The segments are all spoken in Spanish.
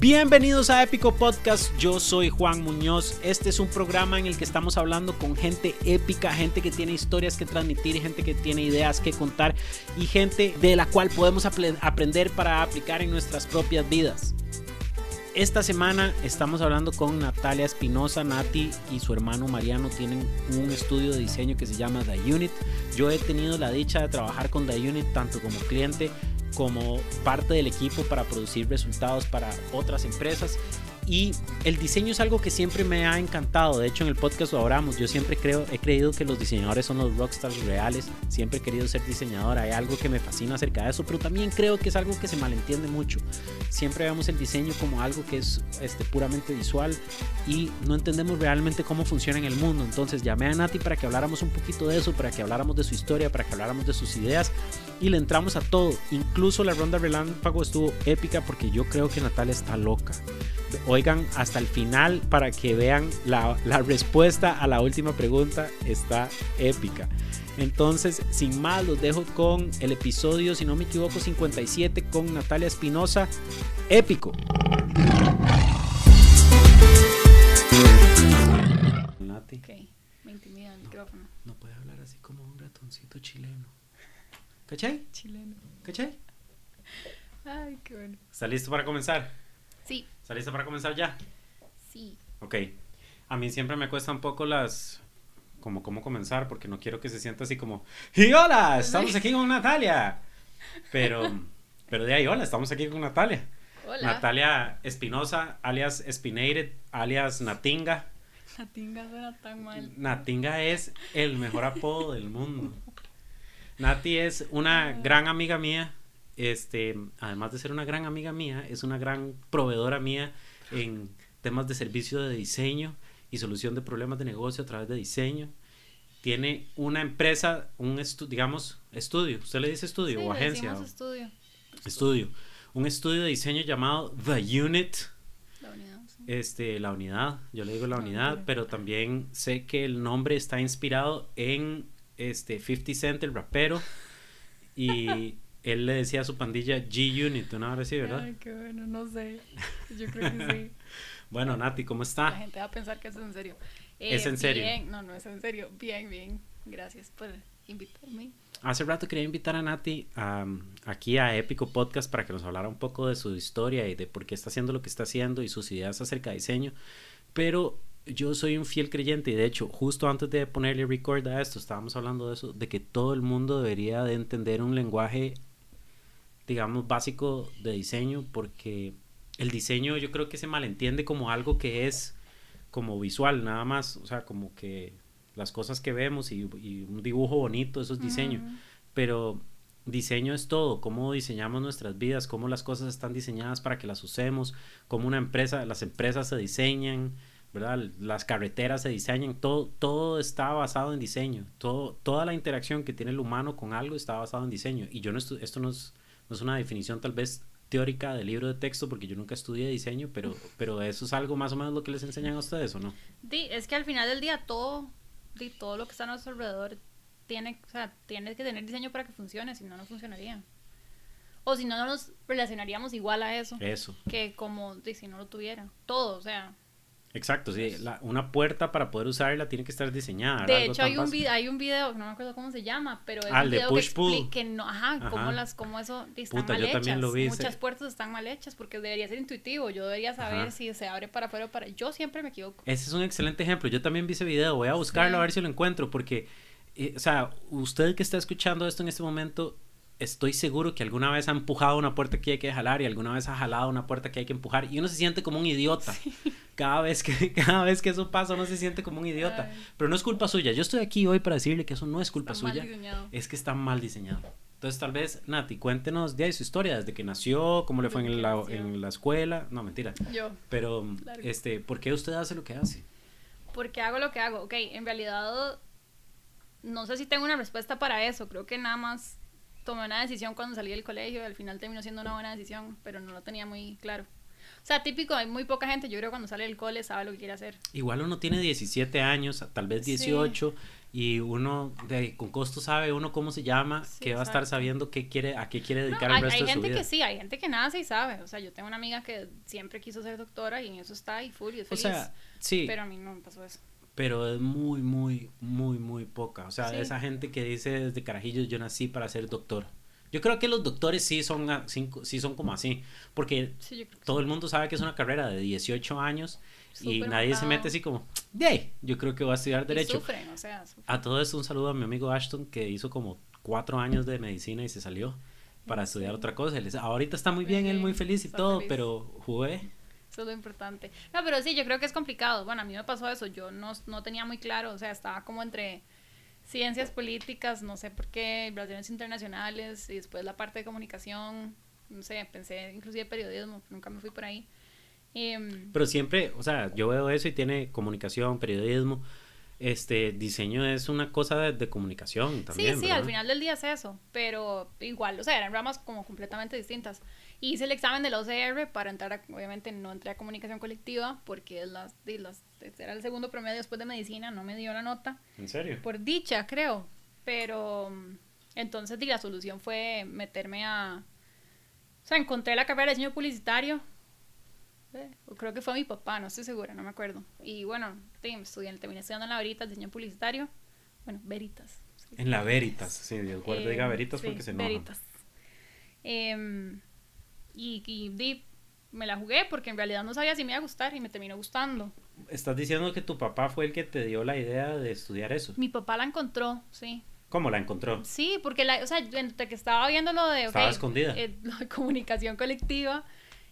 Bienvenidos a Épico Podcast, yo soy Juan Muñoz. Este es un programa en el que estamos hablando con gente épica, gente que tiene historias que transmitir, gente que tiene ideas que contar y gente de la cual podemos aprender para aplicar en nuestras propias vidas. Esta semana estamos hablando con Natalia Espinosa. Nati y su hermano Mariano tienen un estudio de diseño que se llama The Unit. Yo he tenido la dicha de trabajar con The Unit tanto como cliente como parte del equipo para producir resultados para otras empresas y el diseño es algo que siempre me ha encantado. De hecho, en el podcast lo hablamos. Yo siempre creo, he creído que los diseñadores son los rockstars reales. Siempre he querido ser diseñador. Hay algo que me fascina acerca de eso, pero también creo que es algo que se malentiende mucho. Siempre vemos el diseño como algo que es este, puramente visual y no entendemos realmente cómo funciona en el mundo. Entonces llamé a Nati para que habláramos un poquito de eso, para que habláramos de su historia, para que habláramos de sus ideas y le entramos a todo. Incluso la ronda relámpago estuvo épica porque yo creo que Natalia está loca oigan hasta el final para que vean la, respuesta a la última pregunta. Está épica. Entonces, sin más, los dejo con el episodio, si no me equivoco, 57 con Natalia Espinosa. Épico. Nati. me intimida el micrófono. No puede hablar así como un ratoncito chileno. ¿Cachai? Chileno. ¿Cachai? Ay, qué bueno. ¿Está listo para comenzar? Sí. ¿Está listo para comenzar ya? Sí. Ok. A mí siempre me cuesta un poco las... Como cómo comenzar, porque no quiero que se sienta así como... ¡Y hola! Estamos aquí con Natalia. Pero, pero de ahí, hola, estamos aquí con Natalia. Hola. Natalia Espinosa, alias Spinated, alias Natinga. Natinga suena tan mal. Natinga es el mejor apodo del mundo. Nati es una gran amiga mía este, además de ser una gran amiga mía, es una gran proveedora mía en temas de servicio de diseño y solución de problemas de negocio a través de diseño. Tiene una empresa, un digamos, estudio. ¿Usted le dice estudio o agencia? estudio. Estudio. Un estudio de diseño llamado The Unit. La unidad. Este, la unidad, yo le digo la unidad, pero también sé que el nombre está inspirado en este 50 Cent, el rapero. Y él le decía a su pandilla G-Unit, una hora así, ¿verdad? Ay, qué bueno, no sé. Yo creo que sí. bueno, Nati, ¿cómo está? La gente va a pensar que es en serio. ¿Es en serio? Bien, no, no es en serio. Bien, bien. Gracias por invitarme. Hace rato quería invitar a Nati aquí a Épico Podcast para que nos hablara un poco de su historia y de por qué está haciendo lo que está haciendo y sus ideas acerca de diseño. Pero yo soy un fiel creyente y de hecho justo antes de ponerle record a esto estábamos hablando de eso, de que todo el mundo debería de entender un lenguaje digamos, básico de diseño, porque el diseño yo creo que se malentiende como algo que es como visual, nada más, o sea, como que las cosas que vemos y, un dibujo bonito, eso es diseño, pero diseño es todo, cómo diseñamos nuestras vidas, cómo las cosas están diseñadas para que las usemos, cómo una empresa, las empresas se diseñan, ¿verdad? Las carreteras se diseñan, todo, todo está basado en diseño, todo, toda la interacción que tiene el humano con algo está basado en diseño. Y yo no esto no es no es una definición tal vez teórica del libro de texto porque yo nunca estudié diseño, pero, pero eso es algo más o menos lo que les enseñan a ustedes, ¿o no? Sí, es que al final del día todo, todo lo que está a nuestro alrededor tiene, o sea, tiene que tener diseño para que funcione, si no, no funcionaría. O si no, no nos relacionaríamos igual a eso. Eso. Que como si no lo tuviera. Todo, o sea, Exacto, sí. una puerta para poder usarla tiene que estar diseñada. De hecho, hay un, video, hay un video, no me acuerdo cómo se llama, pero es ah, un video push que, que no, ajá, cómo las, cómo eso están mal hechas. Muchas puertas están mal hechas porque debería ser intuitivo. Yo debería saber si se abre para afuera o para. Yo siempre me equivoco. Ese es un excelente ejemplo. Yo también vi ese video. Voy a buscarlo a ver si lo encuentro porque, eh, o sea, usted que está escuchando esto en este momento estoy seguro que alguna vez ha empujado una puerta que hay que jalar y alguna vez ha jalado una puerta que hay que empujar y uno se siente como un idiota. Cada, vez que, cada vez que eso pasa uno se siente como un idiota. Pero no es culpa suya. Yo estoy aquí hoy para decirle que eso no es culpa suya. Es que está mal diseñado. Entonces tal vez, Nati, cuéntenos de su historia, desde que nació, cómo le fue en la, en la, escuela. No, mentira. Yo. Pero, este, ¿por qué usted hace lo que hace? Porque hago lo que hago. Ok, en realidad no sé si tengo una respuesta para eso. Creo que nada más tomé una decisión cuando salí del colegio y al final terminó siendo una buena decisión, pero no lo tenía muy claro. O sea, típico, hay muy poca gente, yo creo cuando sale del cole sabe lo que quiere hacer. Igual uno tiene 17 años, tal vez 18, y uno de, con costo sabe uno cómo se llama, que va a estar sabiendo qué quiere, a qué quiere dedicar el resto de su vida. Hay gente que sí, hay gente que nace y sabe. O sea, yo tengo una amiga que siempre quiso ser doctora y en eso está y full y es feliz. O sea, sí. Pero a mí no me pasó eso. Pero es muy, muy, muy, muy poca. O sea, esa gente que dice desde carajillos yo nací para ser doctor. Yo creo que los doctores sí son, sí, son como así, porque todo el mundo sabe que es una carrera de 18 años y nadie se mete así como, ¡yay! Yo creo que voy a estudiar Derecho. Sufren, o sea, A todo esto un saludo a mi amigo Ashton que hizo como cuatro años de medicina y se salió para estudiar otra cosa. ahorita está muy bien, él muy feliz y todo, pero jugué. Eso es lo importante. No, pero sí, yo creo que es complicado. Bueno, a mí me pasó eso, yo no, no tenía muy claro, o sea, estaba como entre ciencias políticas, no sé por qué, relaciones internacionales y después la parte de comunicación, no sé, pensé inclusive periodismo, nunca me fui por ahí. Em, Pero siempre, o sea, yo veo eso y tiene comunicación, periodismo, este diseño es una cosa de, comunicación también. Sí, sí, al final del día es eso, pero igual, o sea, eran ramas como completamente distintas. Hice el examen del OCR para entrar, a, obviamente no entré a comunicación colectiva porque es las, las, era el segundo promedio después de medicina, no me dio la nota. ¿En serio? Por dicha, creo, pero entonces la solución fue meterme a... O sea, encontré la carrera de diseño publicitario creo que fue mi papá, no estoy segura, no me acuerdo. Y bueno, estudié, terminé estudiando en la Veritas, diseño publicitario. Bueno, Veritas. En la Veritas, sí, Dios guarde, diga Veritas porque se enoja. Veritas. Em, y, y, me la jugué porque en realidad no sabía si me iba a gustar y me terminó gustando. ¿Estás diciendo que tu papá fue el que te dio la idea de estudiar eso? Mi papá la encontró, sí. ¿Cómo la encontró? Sí, porque la, o sea, entre que estaba viendo lo de, estaba escondida. Eh, lo de comunicación colectiva,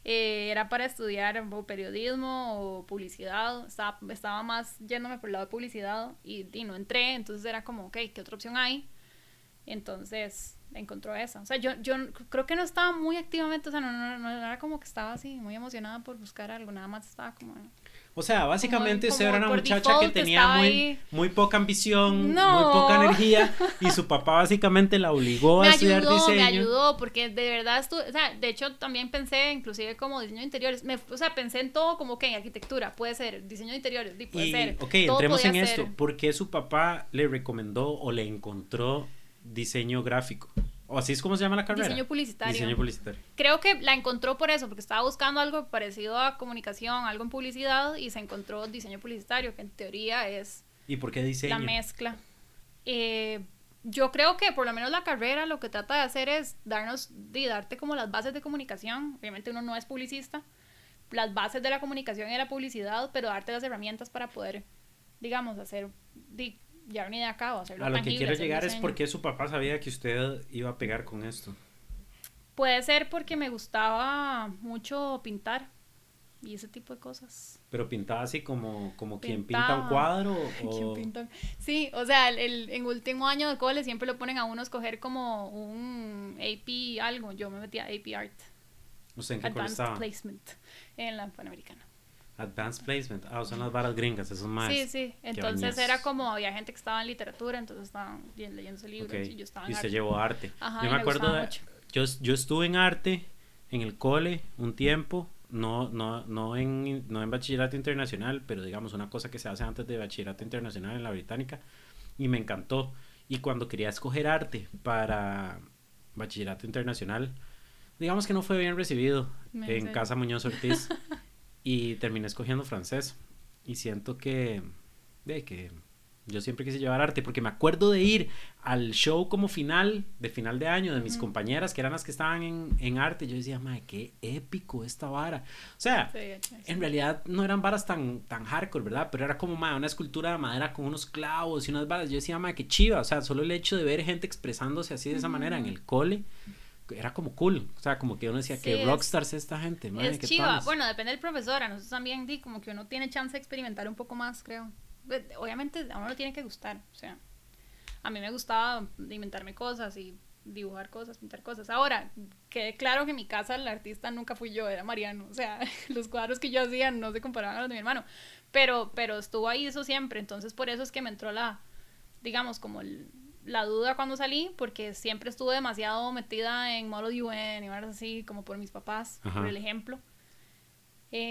eh, era para estudiar periodismo o publicidad, estaba, estaba más yéndome por el lado de publicidad y, y, no entré, entonces era como, ok, ¿qué otra opción hay? Entonces encontró esa. O sea, yo, yo creo que no estaba muy activamente, o sea, no, no, no era como que estaba así muy emocionada por buscar algo, nada más estaba como... O sea, básicamente usted era una muchacha que tenía muy, muy poca ambición, muy poca energía y su papá básicamente la obligó a estudiar diseño. Me ayudó porque de verdad estuve, o sea, de hecho también pensé inclusive como diseño de interiores, me, o sea, pensé en todo como que en arquitectura, puede ser, diseño de interiores, puede ser. Ok, entremos en esto, ¿por qué su papá le recomendó o le encontró diseño gráfico? ¿O así es como se llama la carrera? Diseño publicitario. Diseño publicitario. Creo que la encontró por eso, porque estaba buscando algo parecido a comunicación, algo en publicidad, y se encontró diseño publicitario, que en teoría es... ¿Y por qué diseño? La mezcla. Eh, yo creo que por lo menos la carrera lo que trata de hacer es darnos, y darte como las bases de comunicación. Obviamente uno no es publicista, las bases de la comunicación y la publicidad, pero darte las herramientas para poder, digamos, hacer ya una idea o hacerlo A lo que quiero llegar es porque su papá sabía que usted iba a pegar con esto. Puede ser porque me gustaba mucho pintar y ese tipo de cosas. Pero pintaba así como, como quien pinta un cuadro o... Pinta... Sí, o sea, el, en último año de cole siempre lo ponen a uno a escoger como un AP algo. Yo me metía a AP Art. ¿Usted en qué Advanced Placement en la Panamericana. Advanced Placement. Ah, son las varas gringas, esos más. Sí, sí. Entonces era como, había gente que estaba en literatura, entonces estaban leyendo ese libro y yo estaba en y usted llevó arte. yo me, acuerdo, yo, yo estuve en arte en el cole un tiempo, no, no, no, en, no en bachillerato internacional, pero digamos una cosa que se hace antes de bachillerato internacional en la británica, y me encantó. Y cuando quería escoger arte para bachillerato internacional, digamos que no fue bien recibido en Casa Muñoz Ortiz. Y terminé escogiendo francés. Y siento que, de que yo siempre quise llevar arte porque me acuerdo de ir al show como final, de final de año, de mis compañeras que eran las que estaban en, en arte. Yo decía, madre, qué épico esta vara. O sea, en realidad no eran varas tan, tan hardcore, ¿verdad? Pero era como, madre, una escultura de madera con unos clavos y unas varas. Yo decía, madre, qué chiva. O sea, solo el hecho de ver gente expresándose así de esa manera en el cole era como cool, o sea, como que uno decía que rockstars es esta gente. Es chiva, bueno, depende del profesor, a nosotros también di como que uno tiene chance de experimentar un poco más, creo. Obviamente a uno le tiene que gustar, o sea, a mí me gustaba inventarme cosas y dibujar cosas, pintar cosas. Ahora, quede claro que en mi casa el artista nunca fui yo, era Mariano, o sea, los cuadros que yo hacía no se comparaban a los de mi hermano, pero, pero estuvo ahí eso siempre, entonces por eso es que me entró la, digamos, como el la duda cuando salí, porque siempre estuve demasiado metida en Model UN y cosas así, como por mis papás, por el ejemplo.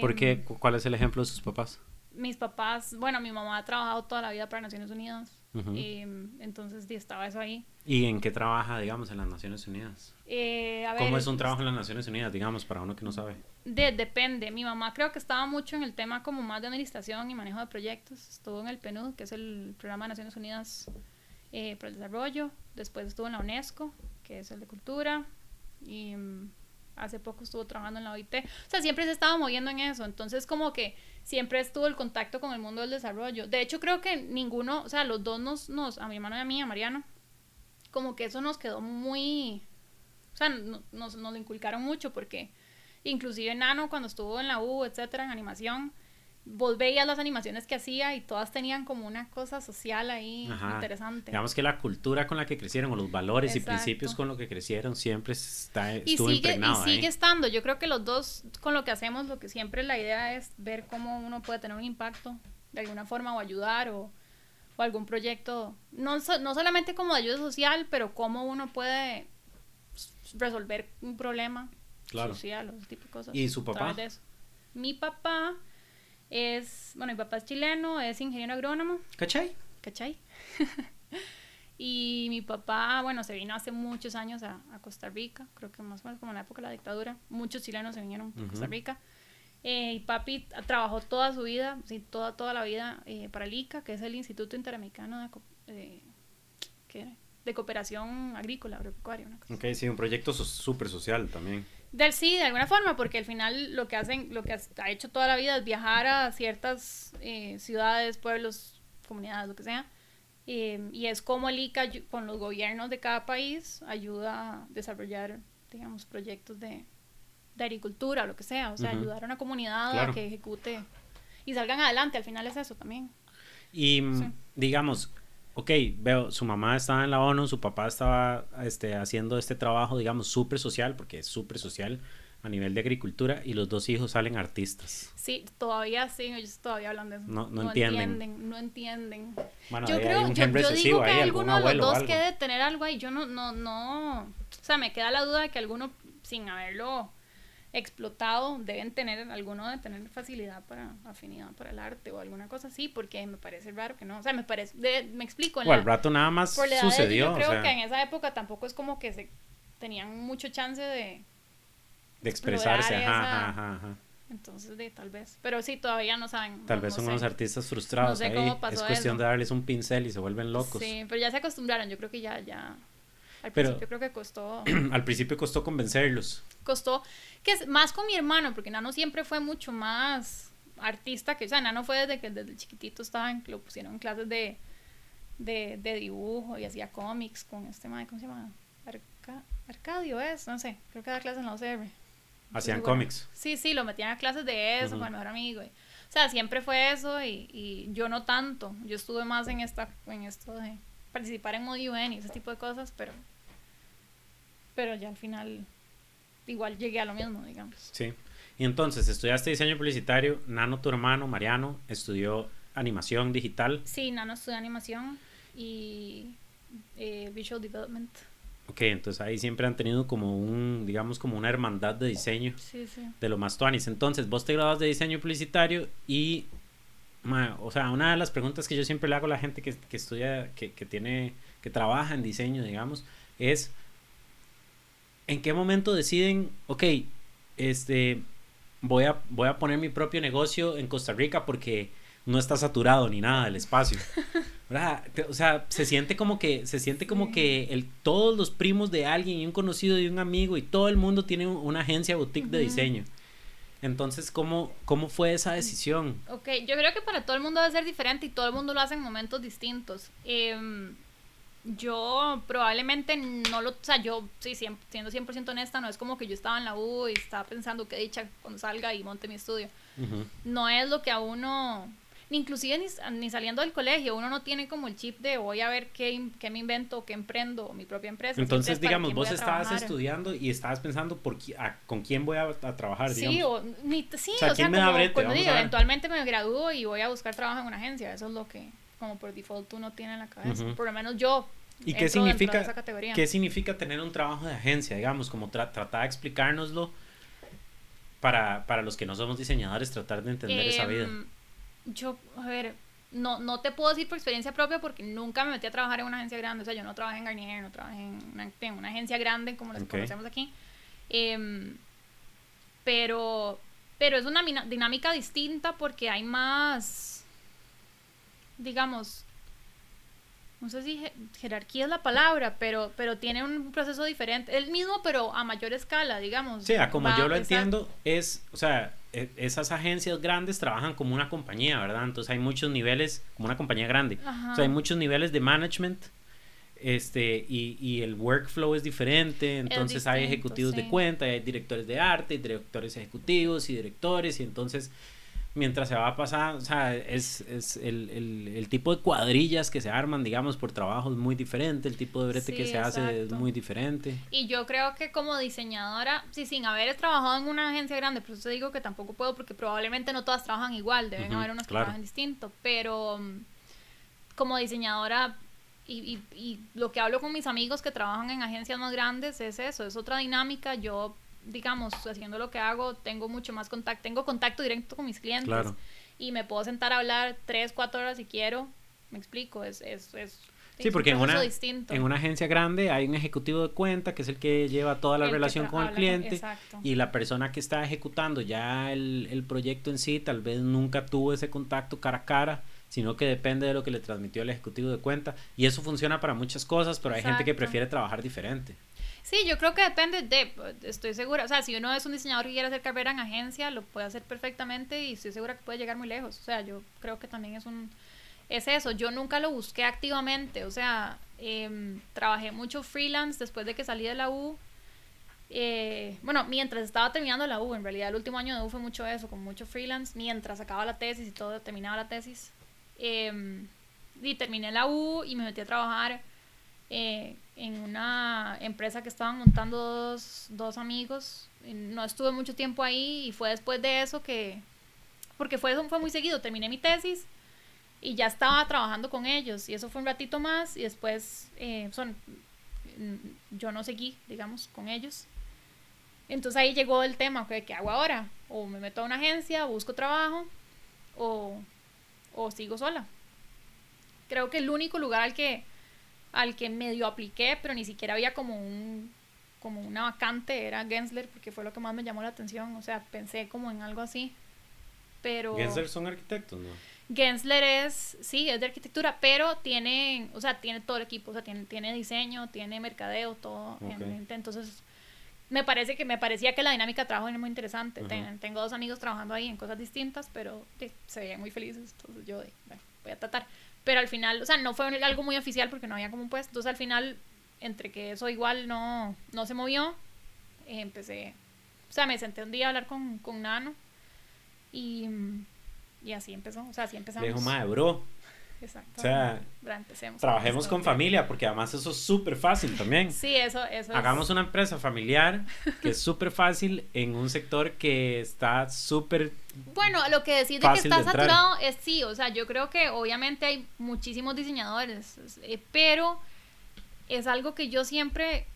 ¿Por qué? Em, ¿Cuál es el ejemplo de sus papás? Mis papás, bueno, mi mamá ha trabajado toda la vida para Naciones Unidas y, entonces estaba eso ahí. ¿Y en qué trabaja, digamos, en las Naciones Unidas? Eh, ¿Cómo es un trabajo en las Naciones Unidas, digamos, para uno que no sabe? De, depende. Mi mamá creo que estaba mucho en el tema como más de administración y manejo de proyectos. Estuvo en el PNUD, que es el Programa de Naciones Unidas eh, para el Desarrollo. Después estuvo en la UNESCO, que es el de Cultura. Y mm, hace poco estuvo trabajando en la OIT. O sea, siempre se estaba moviendo en eso. Entonces, como que siempre estuvo el contacto con el mundo del desarrollo. De hecho, creo que ninguno, o sea, los dos nos, nos a mi hermano y a mí, a Mariano, como que eso nos quedó muy, o sea, nos, nos lo inculcaron mucho porque inclusive Nano cuando estuvo en la U, etcétera, en animación, vos veías las animaciones que hacía y todas tenían como una cosa social ahí interesante. Digamos que la cultura con la que crecieron o los valores y principios con los que crecieron siempre está estuvo y sigue, y sigue estando. Yo creo que los dos con lo que hacemos, lo que siempre la idea es ver cómo uno puede tener un impacto de alguna forma o ayudar o, o algún proyecto, no, no solamente como de ayuda social, pero cómo uno puede resolver un problema social o ese tipo de cosas. ¿Y su papá? Mi papá es, bueno, mi papá es chileno, es ingeniero agrónomo. ¿Cachai? ¿Cachai? y mi papá, bueno, se vino hace muchos años a, Costa Rica, creo que más o menos como en la época de la dictadura. Muchos chilenos se vinieron a Costa Rica. Eh, y papi trabajó toda su vida, sí, toda, toda la vida eh, para el ICA, que es el Instituto Interamericano de, de Cooperación Agrícola, Agropecuaria. Ok, sí, un proyecto súper social también. Del sí, de alguna forma, porque al final lo que hacen, lo que ha hecho toda la vida es viajar a ciertas eh, ciudades, pueblos, comunidades, lo que sea. Eh, y es como el ICA con los gobiernos de cada país ayuda a desarrollar, digamos, proyectos de, de agricultura, lo que sea. O sea, ayudar a una comunidad a que ejecute y salgan adelante. Al final es eso también. Y digamos, ok, veo, su mamá estaba en la ONU, su papá estaba este, haciendo este trabajo, digamos, súper social, porque es súper social a nivel de agricultura, y los dos hijos salen artistas. Sí, todavía sí, ellos todavía hablan de eso. No, no, entienden. No entienden. yo creo, yo, yo digo que alguno de los dos quede tener algo ahí. Yo no, no, no. O sea, me queda la duda de que alguno, sin haberlo explotado deben tener, alguno de tener facilidad para afinidad para el arte o alguna cosa así, porque me parece raro que no, o sea, me parece, me explico. o al rato nada más sucedió. yo creo que en esa época tampoco es como que se tenían mucho chance de... De expresarse, ajá, ajá, ajá, Entonces, de, tal vez. Pero sí, todavía no saben. Tal vez son unos artistas frustrados. ahí. es cuestión de darles un pincel y se vuelven locos. Sí, pero ya se acostumbraron. Yo creo que ya, ya. Al principio creo que costó. al principio costó convencerlos. Costó que es más con mi hermano, porque Nano siempre fue mucho más artista que, o sea, Nano fue desde que desde chiquitito estaba en, lo pusieron en clases de, de, de dibujo y hacía cómics con este man, ¿cómo se llama? Arcadio es, no sé, creo que da clases en la OCR. Hacían cómics. Sí, sí, lo metían a clases de eso, bueno, era amigo. O sea, siempre fue eso y, y, yo no tanto. Yo estuve más en esta en esto de participar en Mod UN y ese tipo de cosas, pero pero ya al final igual llegué a lo mismo, digamos. Sí. Y entonces, estudiaste diseño publicitario, Nano, tu hermano, Mariano, estudió animación digital. Sí, Nano estudió animación y eh, visual development. Ok, entonces ahí siempre han tenido como un, digamos, como una hermandad de diseño. Sí, sí. De lo más tuanis. Entonces, vos te grabas de diseño publicitario y, o sea, una de las preguntas que yo siempre le hago a la gente que, que estudia, que, que tiene, que trabaja en diseño, digamos, es ¿en qué momento deciden, ok, este, voy a, voy a poner mi propio negocio en Costa Rica porque no está saturado ni nada el espacio? O sea, se siente como que, se siente como que el, todos los primos de alguien y un conocido y un amigo y todo el mundo tiene una agencia boutique de diseño. Entonces, ¿cómo, ¿cómo fue esa decisión? Ok, yo creo que para todo el mundo debe ser diferente y todo el mundo lo hace en momentos distintos. Eh, yo probablemente no lo, o sea, yo sí, siendo 100% honesta, no es como que yo estaba en la U y estaba pensando que dicha cuando salga y monte mi estudio. No es lo que a uno, ni inclusive ni, saliendo del colegio, uno no tiene como el chip de voy a ver qué, qué me invento, qué emprendo, mi propia empresa. Entonces, digamos, vos estabas estudiando y estabas pensando por con quién voy a, trabajar, Sí, o, ni, sí, o sea, como, cuando digo, eventualmente me gradúo y voy a buscar trabajo en una agencia, eso es lo que como por default uno tiene en la cabeza. Por lo menos yo. ¿Y qué significa, qué significa tener un trabajo de agencia? Digamos, como tratar de explicárnoslo para, para los que no somos diseñadores, tratar de entender esa vida. Em, yo, a ver, no, no te puedo decir por experiencia propia porque nunca me metí a trabajar en una agencia grande. O sea, yo no trabajé en Garnier, no trabajé en una, en una agencia grande como las Ok. conocemos aquí. Em, pero, pero es una dinámica distinta porque hay más, digamos, no sé si je- jerarquía es la palabra, pero, pero tiene un proceso diferente. El mismo, pero a mayor escala, digamos. Sí, a como yo lo entiendo, es, o sea, e- esas agencias grandes trabajan como una compañía, ¿verdad? Entonces hay muchos niveles, como una compañía grande. Ajá. O sea, hay muchos niveles de management. Este, y, y el workflow es diferente, entonces hay distinto, ejecutivos de cuenta, hay directores de arte, directores ejecutivos y directores, y entonces mientras se va a pasar, o sea, es, es el, el, el tipo de cuadrillas que se arman, digamos, por trabajo es muy diferente, el tipo de brete que se hace es muy diferente. Y yo creo que como diseñadora, sí, sin haber trabajado en una agencia grande, por eso te digo que tampoco puedo, porque probablemente no todas trabajan igual, deben haber unas que claro. trabajan distinto, pero mm, como diseñadora, y, y, y lo que hablo con mis amigos que trabajan en agencias más grandes es eso, es otra dinámica, yo, digamos, haciendo lo que hago, tengo mucho más contacto, tengo contacto directo con mis clientes, Claro. y me puedo sentar a hablar tres, cuatro horas si quiero, me explico, es... es, es Sí, porque en una, distinto. en una agencia grande hay un ejecutivo de cuenta que es el que lleva toda la El relación con el con- cliente exacto. y la persona que está ejecutando ya el, el proyecto en sí tal vez nunca tuvo ese contacto cara a cara, sino que depende de lo que le transmitió el ejecutivo de cuenta y eso funciona para muchas cosas, pero hay gente que prefiere trabajar diferente. Sí, yo creo que depende de, estoy segura, o sea, si uno es un diseñador que quiere hacer carrera en agencia, lo puede hacer perfectamente y estoy segura que puede llegar muy lejos. O sea, yo creo que también es un, es eso, yo nunca lo busqué activamente, o sea, em, trabajé mucho freelance después de que salí de la U. Eh, bueno, mientras estaba terminando la U, en realidad el último año de U fue mucho eso, con mucho freelance, mientras acababa la tesis y todo, terminaba la tesis. Em, y terminé la U y me metí a trabajar eh, en una empresa que estaban montando dos, dos amigos. No estuve mucho tiempo ahí y fue después de eso que, porque fue, fue muy seguido, terminé mi tesis y ya estaba trabajando con ellos y eso fue un ratito más y después eh, son, mm, yo no seguí, digamos, con ellos. Entonces ahí llegó el tema, ok, ¿qué hago ahora? O me meto a una agencia, busco trabajo o, o sigo sola. Creo que el único lugar al que, al que medio apliqué, pero ni siquiera había como un como una vacante, era Gensler, porque fue lo que más me llamó la atención. O sea, pensé como en algo así. Pero... Gensler son arquitectos, ¿no? Gensler es, sí, es de arquitectura, pero tiene, o sea, tiene todo el equipo, o sea, tiene, tiene diseño, tiene mercadeo, todo en Ok. mente. Entonces, me parece que me parecía que la dinámica de trabajo era muy interesante. Ten- tengo dos amigos trabajando ahí en cosas distintas, pero se veían muy felices. Entonces yo, de, bueno, voy a tratar. Pero al final, o sea, no fue algo muy oficial porque no había como un puesto. Entonces al final, entre que eso igual no, no se movió, eh, empecé, o sea, me senté un día a hablar con, con Nano y, y así empezó. O sea, así empezamos. Le dijo, madre, bro, Exacto. o sea, trabajemos con familia, porque además eso es súper fácil también. Sí, eso, eso es- Hagamos una empresa familiar que es súper fácil en un sector que está súper... Bueno, lo que decís de que está de saturado es sí, o sea, yo creo que obviamente hay muchísimos diseñadores, eh, pero es algo que yo siempre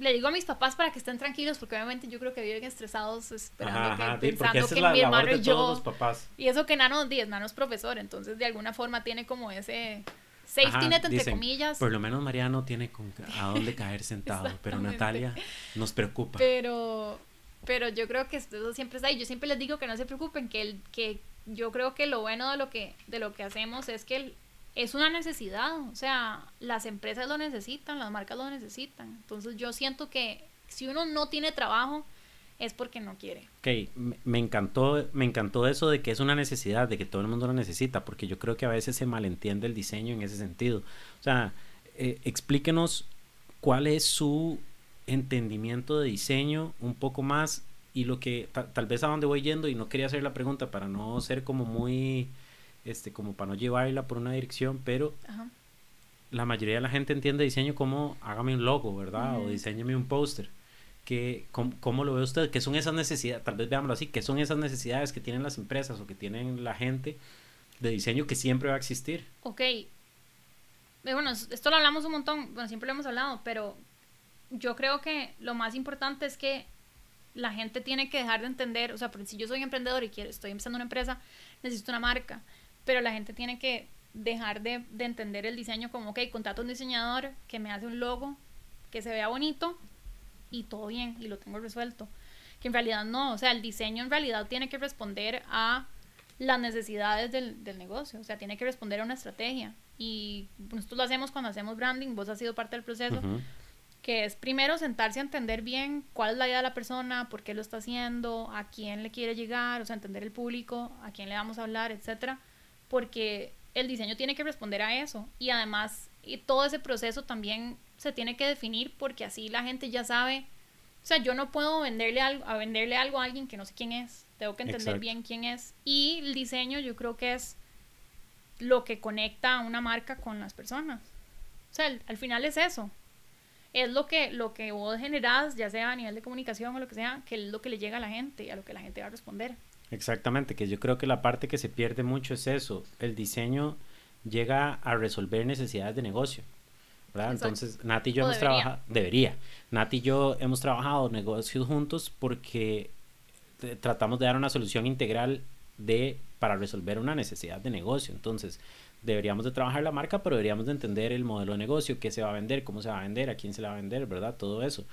le digo a mis papás para que estén tranquilos, porque obviamente yo creo que viven estresados esperando Ajá, que, ajá, pensando que mi hermano y todos los yo, papás. y eso que Nano, di, Nano es profesor, entonces de alguna forma tiene como ese safety Ajá, net entre dicen, comillas. Por lo menos Mariano tiene con a dónde caer sentado, pero. Natalia nos preocupa. Pero, pero yo creo que eso siempre está ahí. Yo siempre les digo que no se preocupen, que, el, que yo creo que lo bueno de lo que, de lo que hacemos es que el- es una necesidad. O sea, las empresas lo necesitan, las marcas lo necesitan. Entonces yo siento que si uno no tiene trabajo es porque no quiere. Ok, me, encantó, me encantó eso de que es una necesidad, de que todo el mundo lo necesita, porque yo creo que a veces se malentiende el diseño en ese sentido. O sea, eh, explíquenos cuál es su entendimiento de diseño un poco más y lo que ta- tal vez a dónde voy yendo y no quería hacer la pregunta para no ser como muy este como para no llevarla por una dirección, pero Ajá. la mayoría de la gente entiende diseño como hágame un logo, ¿verdad? O diseñame un póster. Que, ¿cómo, cómo lo ve usted? ¿Qué son esas necesidades? Tal vez veámoslo así. ¿Qué son esas necesidades que tienen las empresas o que tienen la gente de diseño que siempre va a existir? Ok. Eh, Bueno, es- esto lo hablamos un montón, bueno, siempre lo hemos hablado, pero yo creo que lo más importante es que la gente tiene que dejar de entender, o sea, si yo soy emprendedor y quiero, estoy empezando una empresa, necesito una marca, pero la gente tiene que dejar de, de entender el diseño como, ok, contrato a un diseñador que me hace un logo que se vea bonito y todo bien y lo tengo resuelto. Que en realidad no, o sea, el diseño en realidad tiene que responder a las necesidades del, del negocio, o sea, tiene que responder a una estrategia. Y nosotros lo hacemos cuando hacemos branding, vos has sido parte del proceso, que es primero sentarse a entender bien cuál es la idea de la persona, por qué lo está haciendo, a quién le quiere llegar, o sea, entender el público, a quién le vamos a hablar, etcétera, porque el diseño tiene que responder a eso y además y todo ese proceso también se tiene que definir porque así la gente ya sabe, o sea, yo no puedo venderle algo a venderle algo a alguien que no sé quién es, tengo que entender Exacto. bien quién es y el diseño yo creo que es lo que conecta a una marca con las personas. O sea, al- al final es eso es lo que, lo que vos generás, ya sea a nivel de comunicación o lo que sea, que es lo que le llega a la gente y a lo que la gente va a responder. Exactamente, que yo creo que la parte que se pierde mucho es eso. El diseño llega a resolver necesidades de negocio. ¿verdad? Entonces, Nati y yo O hemos trabajado, debería. Nati y yo hemos trabajado negocios juntos porque eh, tratamos de dar una solución integral de para resolver una necesidad de negocio. Entonces, deberíamos de trabajar la marca, pero deberíamos de entender el modelo de negocio, qué se va a vender, cómo se va a vender, a quién se le va a vender, ¿verdad? Todo eso.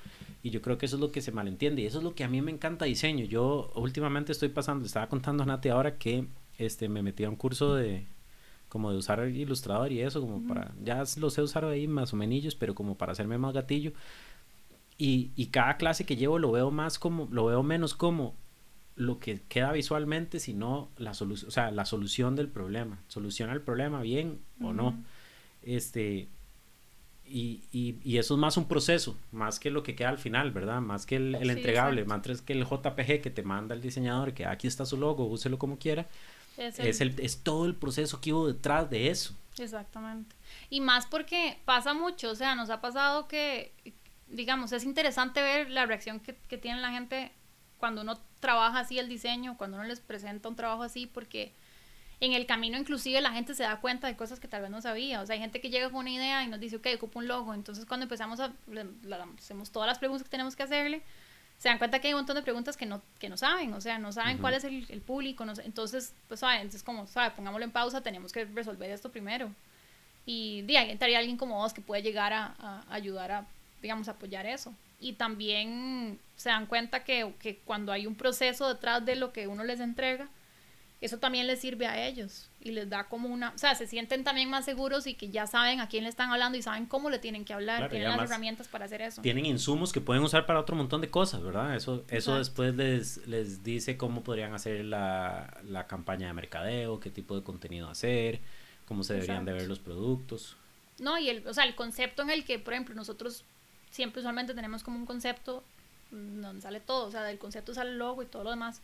Y yo creo que eso es lo que se malentiende y eso es lo que a mí me encanta diseño. Yo últimamente estoy pasando, le estaba contando a Nati ahora que este me metí a un curso de como de usar Illustrator y eso como para ya lo sé usar ahí más o menos, pero como para hacerme más gatillo. Y, y cada clase que llevo lo veo más como lo veo menos como lo que queda visualmente, sino la solución, o sea, la solución del problema. Soluciona el problema bien o no. Este, y, y, y eso es más un proceso, más que lo que queda al final, ¿verdad? Más que el, el Sí, entregable, exacto. más que el JPG que te manda el diseñador, que aquí está su logo, úselo como quiera. Es Es, el, es todo el proceso que hubo detrás de eso. Exactamente. Y más porque pasa mucho, o sea, nos ha pasado que, digamos, es interesante ver la reacción que, que tiene la gente cuando uno trabaja así el diseño, cuando uno les presenta un trabajo así, porque en el camino inclusive la gente se da cuenta de cosas que tal vez no sabía. O sea, hay gente que llega con una idea y nos dice, ok, ocupo un logo. Entonces cuando empezamos a, le- la- hacemos todas las preguntas que tenemos que hacerle, se dan cuenta que hay un montón de preguntas que no, que no saben, o sea, no saben cuál es el, el público, no entonces, pues, ¿saben? Entonces, como, ¿sabe? Pongámoslo en pausa, tenemos que resolver esto primero. Y de ahí estaría alguien como vos que puede llegar a, a ayudar a, digamos, apoyar eso. Y también se dan cuenta que, que cuando hay un proceso detrás de lo que uno les entrega, eso también les sirve a ellos y les da como una, o sea, se sienten también más seguros y que ya saben a quién le están hablando y saben cómo le tienen que hablar, Claro, tienen las herramientas para hacer eso. Tienen insumos que pueden usar para otro montón de cosas, ¿verdad? Eso, eso Exacto. después les, les dice cómo podrían hacer la, la campaña de mercadeo, qué tipo de contenido hacer, cómo se deberían de ver los productos. No, y el, o sea, el concepto en el que, por ejemplo, nosotros siempre usualmente tenemos como un concepto donde sale todo, o sea, del concepto sale el logo y todo lo demás.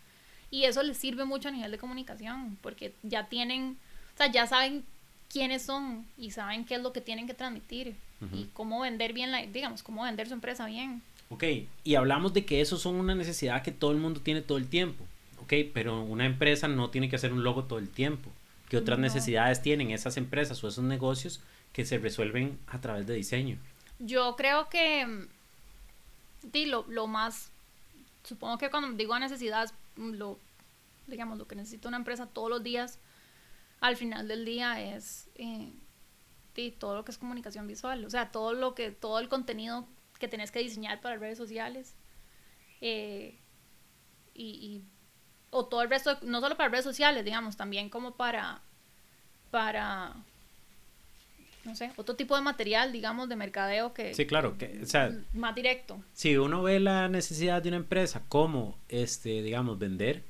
Y eso les sirve mucho a nivel de comunicación, porque ya tienen, o sea, ya saben quiénes son y saben qué es lo que tienen que transmitir y cómo vender bien, la, digamos, cómo vender su empresa bien. Ok, y hablamos de que eso son una necesidad que todo el mundo tiene todo el tiempo, ok, pero una empresa no tiene que hacer un logo todo el tiempo. ¿Qué otras No. necesidades tienen esas empresas o esos negocios que se resuelven a través de diseño? Yo creo que mm, di, lo, lo más, supongo que cuando digo necesidades, mm, lo, digamos, lo que necesita una empresa todos los días, al final del día es eh, di, todo lo que es comunicación visual, o sea, todo lo que, todo el contenido que tenés que diseñar para redes sociales, eh, y, y- o todo el resto, no solo para redes sociales, digamos, también como para, para, no sé, otro tipo de material, digamos, de mercadeo que Sí, claro, que, o sea, más directo. si uno ve la necesidad de una empresa como, este, digamos, vender,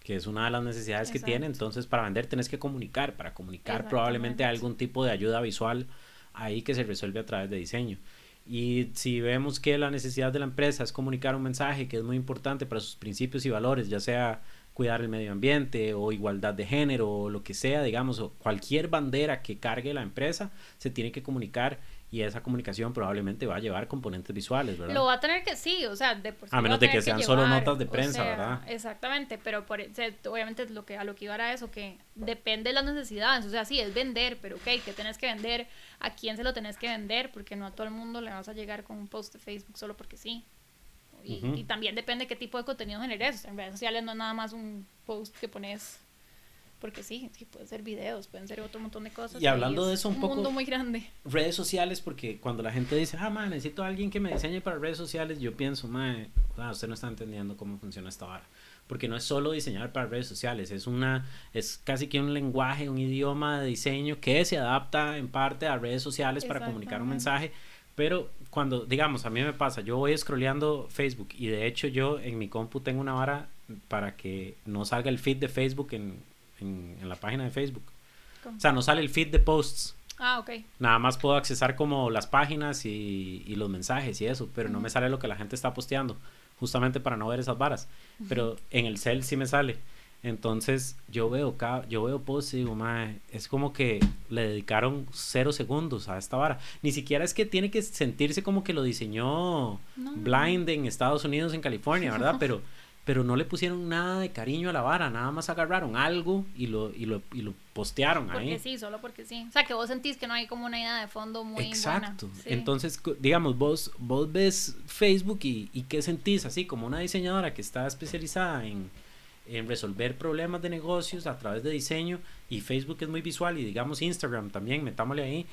que es una de las necesidades que tiene, entonces para vender tenés que comunicar, para comunicar probablemente algún tipo de ayuda visual ahí que se resuelve a través de diseño. Y si vemos que la necesidad de la empresa es comunicar un mensaje que es muy importante para sus principios y valores, ya sea cuidar el medio ambiente o igualdad de género o lo que sea, digamos, o cualquier bandera que cargue la empresa, se tiene que comunicar y esa comunicación probablemente va a llevar componentes visuales, ¿verdad? Lo va a tener que sí, o sea, de por sí A menos de que sean solo llevar, notas de o prensa, sea, ¿verdad? Exactamente, pero por, sea, obviamente lo que, a lo que iba era eso, que depende de las necesidades, o sea, sí, es vender, pero ok, ¿qué tenés que vender? ¿A quién se lo tenés que vender? Porque no a todo el mundo le vas a llegar con un post de Facebook solo porque sí. Y, también depende qué tipo de contenido generes. En redes sociales no es nada más un post que pones Porque sí, sí, pueden ser videos, pueden ser otro montón de cosas. Y hablando de eso un, un poco... mundo muy grande. Redes sociales, porque cuando la gente dice, ah, man, necesito a alguien que me diseñe para redes sociales, yo pienso, man, usted no está entendiendo cómo funciona esta vara. Porque no es solo diseñar para redes sociales, es una, es casi que un lenguaje, un idioma de diseño que se adapta en parte a redes sociales para comunicar un mensaje. Pero cuando, digamos, a mí me pasa, yo voy scrolleando Facebook y de hecho yo en mi compu tengo una vara para que no salga el feed de Facebook en, en, la página de Facebook. O sea, no sale el feed de posts. Ah, ok. Nada más puedo accesar como las páginas y, y los mensajes y eso, pero no me sale lo que la gente está posteando, justamente para no ver esas varas. Pero en el cel sí me sale. Entonces yo veo yo veo posts y digo, es como que le dedicaron cero segundos a esta vara. Ni siquiera es que tiene que sentirse como que lo diseñó Blind en Estados Unidos, en California, ¿verdad? Pero pero no le pusieron nada de cariño a la vara, nada más agarraron algo y lo, y lo, y lo postearon ahí. Porque sí, solo porque sí. O sea, que vos sentís que no hay como una idea de fondo muy Exacto. Entonces, digamos, vos, vos ves Facebook y, y qué sentís así, como una diseñadora que está especializada en, en resolver problemas de negocios a través de diseño y Facebook es muy visual y digamos Instagram también, metámosle ahí.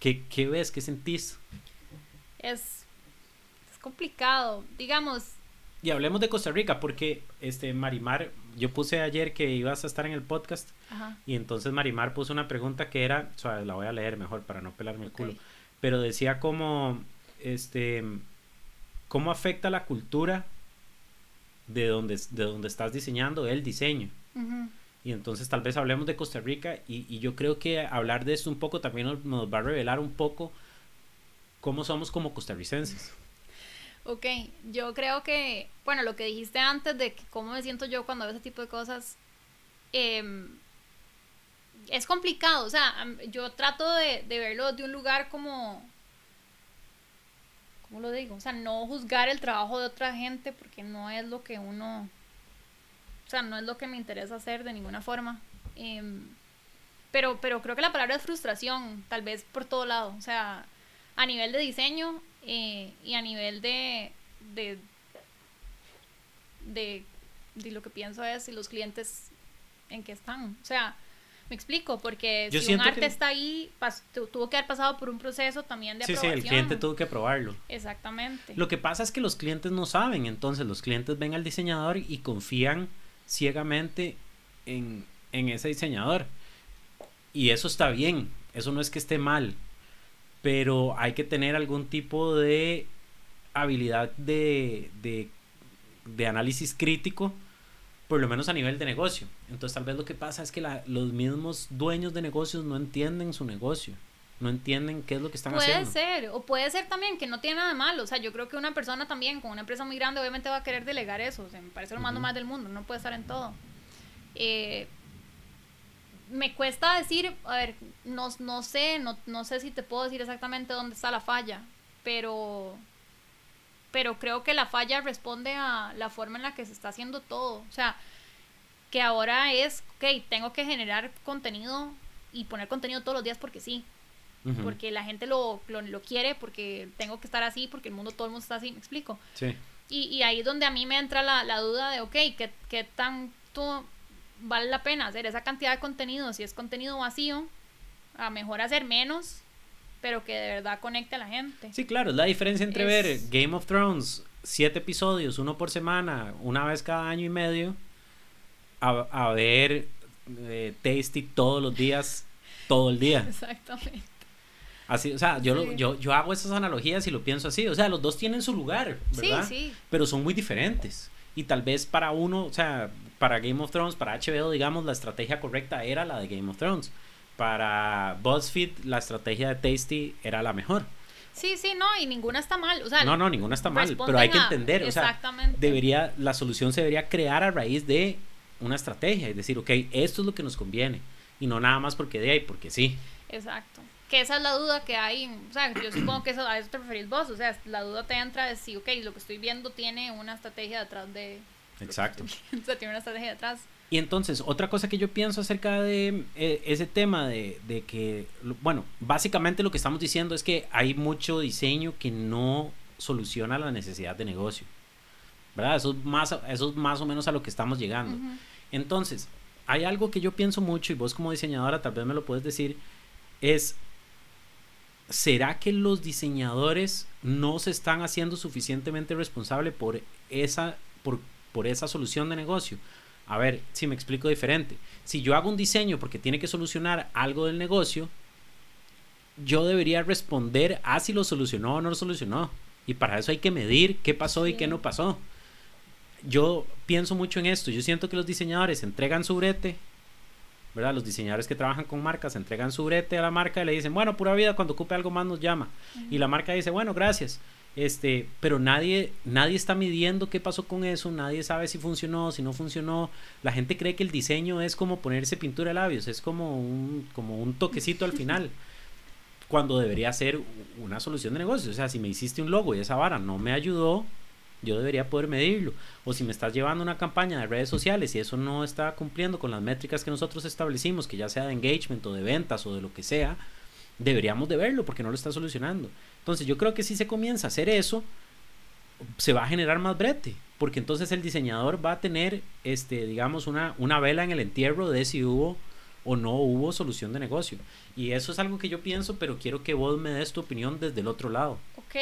¿Qué, qué ves? ¿Qué sentís? Es, es complicado. Digamos, y hablemos de Costa Rica, porque este Marimar, yo puse ayer que ibas a estar en el podcast, y entonces Marimar puso una pregunta que era, o sea, la voy a leer mejor para no pelarme el culo, pero decía como, este, ¿cómo afecta la cultura de donde, de donde estás diseñando el diseño? Y entonces tal vez hablemos de Costa Rica, y, y, yo creo que hablar de esto un poco también nos, nos va a revelar un poco cómo somos como costarricenses. Ok, yo creo que, bueno, lo que dijiste antes de cómo me siento yo cuando veo ese tipo de cosas, em, es complicado, o sea, yo trato de, verlo de un lugar como, ¿cómo lo digo? O sea, no juzgar el trabajo de otra gente porque no es lo que uno, o sea, no es lo que me interesa hacer de ninguna forma. Em, pero, pero creo que la palabra es frustración, tal vez por todo lado, o sea, a nivel de diseño eh, y a nivel de, de, de, lo que pienso es si los clientes en qué están. O sea, me explico, porque si un arte está ahí, tuvo que haber pasado por un proceso también de sí, aprobación. Sí, el cliente tuvo que probarlo. Exactamente. Lo que pasa es que los clientes no saben, entonces los clientes ven al diseñador y confían ciegamente en, en ese diseñador. Y eso está bien, eso no es que esté mal, pero hay que tener algún tipo de habilidad de, de, análisis crítico, por lo menos a nivel de negocio. Entonces tal vez lo que pasa es que los mismos dueños de negocios no entienden su negocio. No entienden qué es lo que están haciendo. Puede ser, o puede ser también que no tiene nada de malo. O sea, yo creo que una persona también con una empresa muy grande obviamente va a querer delegar eso. O sea, me parece lo más normal del mundo, no puede estar en todo. Eh, me cuesta decir, a ver, no, no sé, no, no, sé si te puedo decir exactamente dónde está la falla, pero, pero creo que la falla responde a la forma en la que se está haciendo todo. O sea, que ahora es, ok, tengo que generar contenido y poner contenido todos los días porque sí. Porque la gente lo, lo, quiere, porque tengo que estar así, porque el mundo, todo el mundo está así, me explico. Sí. Y, y ahí es donde a mí me entra la, la duda de, ok, ¿qué, qué tanto vale la pena hacer esa cantidad de contenido, si es contenido vacío, a mejor hacer menos, pero que de verdad conecte a la gente. Sí, claro, es la diferencia entre ver Game of Thrones, siete episodios, uno por semana, una vez cada año y medio, a, ver eh, Tasty todos los días, todo el día. Exactamente. Así, o sea, yo, yo, yo hago esas analogías y lo pienso así. O sea, los dos tienen su lugar, ¿verdad? Sí, sí. Pero son muy diferentes. Y tal vez para uno, o sea, para Game of Thrones, para HBO, digamos, la estrategia correcta era la de Game of Thrones. Para BuzzFeed, la estrategia de Tasty era la mejor. Sí, sí, no, y ninguna está mal. O sea, no, no, ninguna está mal, pero hay que entender, o sea, debería, la solución se debería crear a raíz de una estrategia, es decir, ok, esto es lo que nos conviene, y no nada más porque de ahí, porque sí. Exacto. Que esa es la duda que hay, o sea, yo supongo que eso, a eso te referís vos, o sea, la duda te entra de si, ok, lo que estoy viendo tiene una estrategia detrás de, Exacto. o sea, tiene una estrategia detrás. Y entonces, otra cosa que yo pienso acerca de eh, ese tema de, de, que, bueno, básicamente lo que estamos diciendo es que hay mucho diseño que no soluciona la necesidad de negocio. ¿Verdad? Eso es más, eso es más o menos a lo que estamos llegando. Entonces, hay algo que yo pienso mucho y vos como diseñadora tal vez me lo puedes decir, es, ¿será que los diseñadores no se están haciendo suficientemente responsables por esa, por, por esa solución de negocio? A ver, si me explico diferente. Si yo hago un diseño porque tiene que solucionar algo del negocio, yo debería responder a si lo solucionó o no lo solucionó. Y para eso hay que medir qué pasó y qué no pasó. Yo pienso mucho en esto. Yo siento que los diseñadores entregan su brete, ¿verdad? Los diseñadores que trabajan con marcas entregan su brete a la marca y le dicen, bueno, pura vida, cuando ocupe algo más nos llama. Y la marca dice, bueno, gracias. Este, pero nadie, nadie está midiendo qué pasó con eso, nadie sabe si funcionó, si no funcionó. La gente cree que el diseño es como ponerse pintura de labios, es como un, como un toquecito al final. cuando debería ser una solución de negocio. O sea, si me hiciste un logo y esa vara no me ayudó, yo debería poder medirlo. O si me estás llevando una campaña de redes sociales y eso no está cumpliendo con las métricas que nosotros establecimos, que ya sea de engagement o de ventas o de lo que sea, deberíamos de verlo porque no lo está solucionando. Entonces yo creo que si se comienza a hacer eso, se va a generar más brete, porque entonces el diseñador va a tener, este, digamos, una, una vela en el entierro de si hubo o no hubo solución de negocio. Y eso es algo que yo pienso, pero quiero que vos me des tu opinión desde el otro lado. Ok,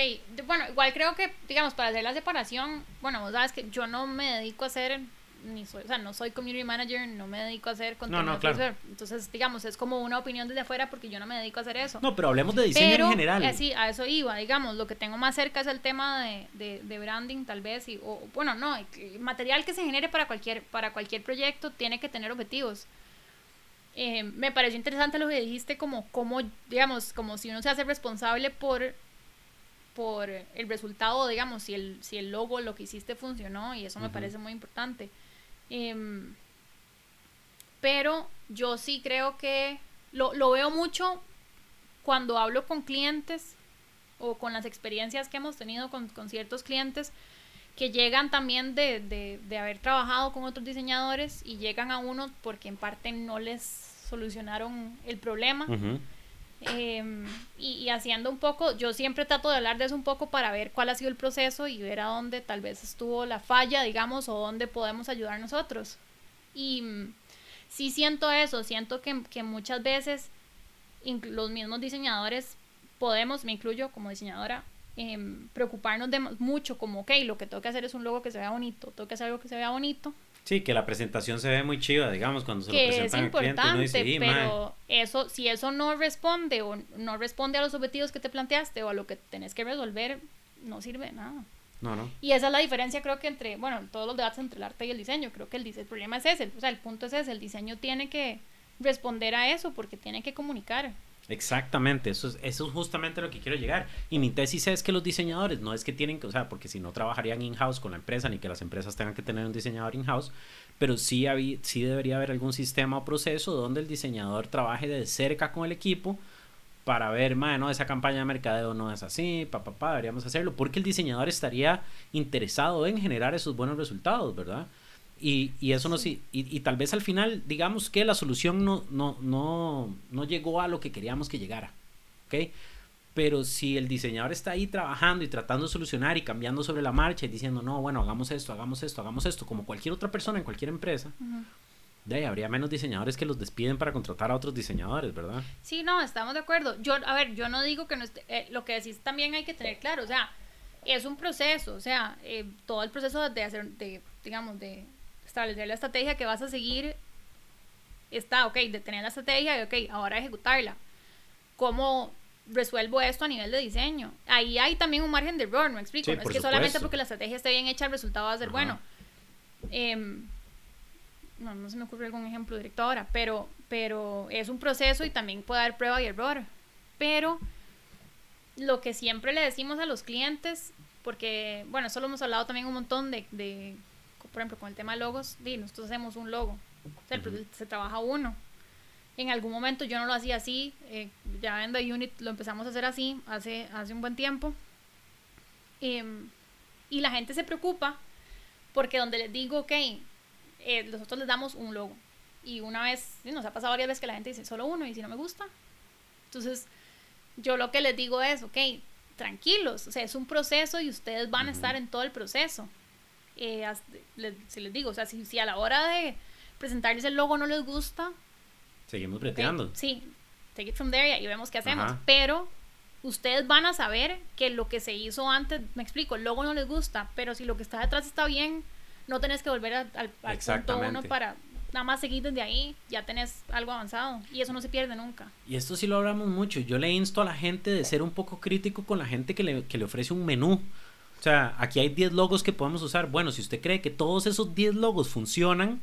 bueno, igual creo que, digamos, para hacer la separación, bueno, vos sabes que yo no me dedico a hacer ni soy, o sea, no soy community manager, no me dedico a hacer contenido. No, no, claro. Entonces, digamos, es como una opinión desde afuera porque yo no me dedico a hacer eso. No, pero hablemos de diseño en general. Eh, sí, a eso iba, digamos, lo que tengo más cerca es el tema de, de, de branding, tal vez, y, o, bueno, no, material que se genere para cualquier, para cualquier proyecto tiene que tener objetivos. Eh, me pareció interesante lo que dijiste, como, como, digamos, como si uno se hace responsable por por el resultado, digamos, si el, si el logo, lo que hiciste funcionó, y eso me parece muy importante. Em, pero yo sí creo que lo, lo, veo mucho cuando hablo con clientes o con las experiencias que hemos tenido con, con ciertos clientes que llegan también de, de, de, haber trabajado con otros diseñadores y llegan a uno porque en parte no les solucionaron el problema. Em, y, haciendo un poco, yo siempre trato de hablar de eso un poco para ver cuál ha sido el proceso y ver a dónde tal vez estuvo la falla, digamos, o dónde podemos ayudar nosotros. Y mm, sí siento eso, siento que, que muchas veces los mismos diseñadores podemos, me incluyo como diseñadora, em, preocuparnos de mucho como, ok, lo que tengo que hacer es un logo que se vea bonito, tengo que hacer algo que se vea bonito, Sí, que la presentación se ve muy chiva, digamos, cuando se lo presentan al cliente. Uno dice, pero eso, si eso no responde o no responde a los objetivos que te planteaste o a lo que tenés que resolver, no sirve de nada. No, no. Y esa es la diferencia, creo que entre, bueno, todos los debates entre el arte y el diseño. Creo que el, el problema es ese, o sea, el punto es ese, el diseño tiene que responder a eso porque tiene que comunicar. Exactamente, eso es, eso es justamente lo que quiero llegar. Y mi tesis es que los diseñadores no es que tienen que, o sea, porque si no trabajarían in-house con la empresa, ni que las empresas tengan que tener un diseñador in-house, pero sí, había, sí debería haber algún sistema o proceso donde el diseñador trabaje de cerca con el equipo para ver, no, esa campaña de mercadeo no es así, papá, pa, pa, deberíamos hacerlo, porque el diseñador estaría interesado en generar esos buenos resultados, ¿verdad? Y, y eso no sí. Y, y, tal vez al final, digamos que la solución no, no, no, no llegó a lo que queríamos que llegara. ¿Ok? Pero si el diseñador está ahí trabajando y tratando de solucionar y cambiando sobre la marcha y diciendo, no, bueno, hagamos esto, hagamos esto, hagamos esto, como cualquier otra persona en cualquier empresa, de ahí habría menos diseñadores que los despiden para contratar a otros diseñadores, ¿verdad? Sí, no, estamos de acuerdo. Yo, a ver, yo no digo que no esté, eh, lo que decís también hay que tener claro, o sea, es un proceso, o sea, eh, todo el proceso de hacer, de, digamos, de establecer la estrategia que vas a seguir está, ok, de tener la estrategia y ok, ahora ejecutarla. ¿Cómo resuelvo esto a nivel de diseño? Ahí hay también un margen de error, me explico. no es que solamente porque la estrategia esté bien hecha el resultado va a ser bueno. Em, no, no se me ocurre algún ejemplo directo ahora, pero, pero es un proceso y también puede haber prueba y error. Pero lo que siempre le decimos a los clientes, porque, bueno, eso lo hemos hablado también un montón de por ejemplo, con el tema de logos, nosotros hacemos un logo, se trabaja uno. En algún momento yo no lo hacía así, eh, ya en The Unit lo empezamos a hacer así hace, hace un buen tiempo. Em, y la gente se preocupa porque donde les digo, ok, eh, nosotros les damos un logo. Y una vez, nos ha pasado varias veces que la gente dice solo uno y si no me gusta. Entonces, yo lo que les digo es, ok, tranquilos, o sea, es un proceso y ustedes van a estar en todo el proceso eh, si les digo, o sea, si, a la hora de presentarles el logo no les gusta, Seguimos breteando. sí, take it from there y ahí vemos qué hacemos. Ajá. Pero ustedes van a saber que lo que se hizo antes, me explico, el logo no les gusta, pero si lo que está detrás está bien, no tenés que volver a- al, al punto uno para nada más seguir desde ahí, ya tenés algo avanzado y eso no se pierde nunca. Y esto sí lo hablamos mucho. Yo le insto a la gente de ser un poco crítico con la gente que le, que le ofrece un menú. O sea, aquí hay 10 logos que podemos usar. Bueno, si usted cree que todos esos 10 logos funcionan,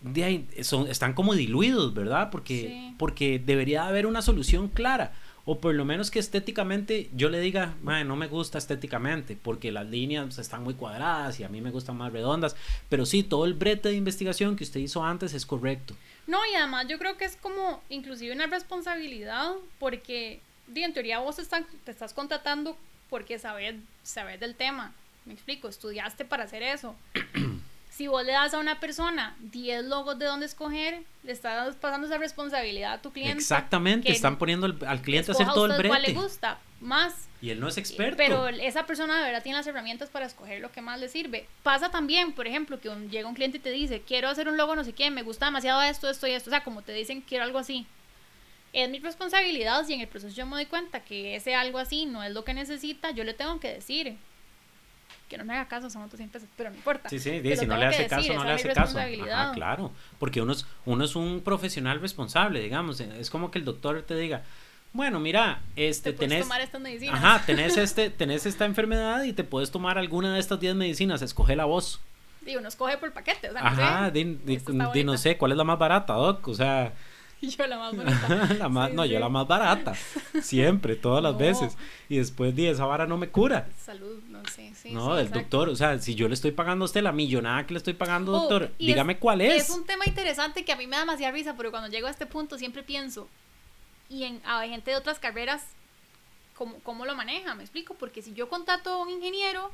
de ahí son, están como diluidos, ¿verdad? Porque, Sí. porque debería haber una solución clara. O por lo menos que estéticamente yo le diga, "Mae, no me gusta estéticamente, porque las líneas están muy cuadradas y a mí me gustan más redondas. Pero sí, todo el brete de investigación que usted hizo antes es correcto. No, y además yo creo que es como inclusive una responsabilidad porque en teoría vos están, te estás contratando porque sabes, sabes del tema. Me explico, estudiaste para hacer eso. si vos le das a una persona 10 logos de dónde escoger, le estás pasando esa responsabilidad a tu cliente. Exactamente, están poniendo el- al cliente a hacer todo el usted cuál brete. le gusta más. Y él no es experto. Pero esa persona de verdad tiene las herramientas para escoger lo que más le sirve. Pasa también, por ejemplo, que un- llega un cliente y te dice, quiero hacer un logo no sé qué, me gusta demasiado esto, esto y esto. O sea, como te dicen, quiero algo así. Es mi responsabilidad si en el proceso yo me doy cuenta que ese algo así no es lo que necesita, yo le tengo que decir. Que no me haga caso, son otros 100 pesos, pero no importa. Sí, sí, si no le hace decir, caso, no le hace caso. Ajá, claro. Porque uno es, uno es un profesional responsable, digamos. Es como que el doctor te diga, bueno, mira, este, Te tenés... tomar estas medicinas. Ajá, tenés, este, tenés esta enfermedad y te puedes tomar alguna de estas 10 medicinas, escoge la voz. Y uno escoge por paquete, o sea, no Ajá, sé. di, di- di no sé, ¿cuál es la más barata, doc? O sea, yo la más bonita. la más, Sí, no, yo la más barata, siempre, todas las No. veces. Y después di, esa vara no me cura. Salud, no sé, sí. no, sí, el exacto. doctor, o sea, si yo le estoy pagando a usted la millonada que le estoy pagando, Oh, doctor, dígame cuál es. Es un tema interesante que a mí me da demasiada risa, pero cuando llego a este punto siempre pienso, y en a gente de otras carreras, ¿cómo, cómo lo maneja? ¿Me explico? Porque si yo contrato a un ingeniero...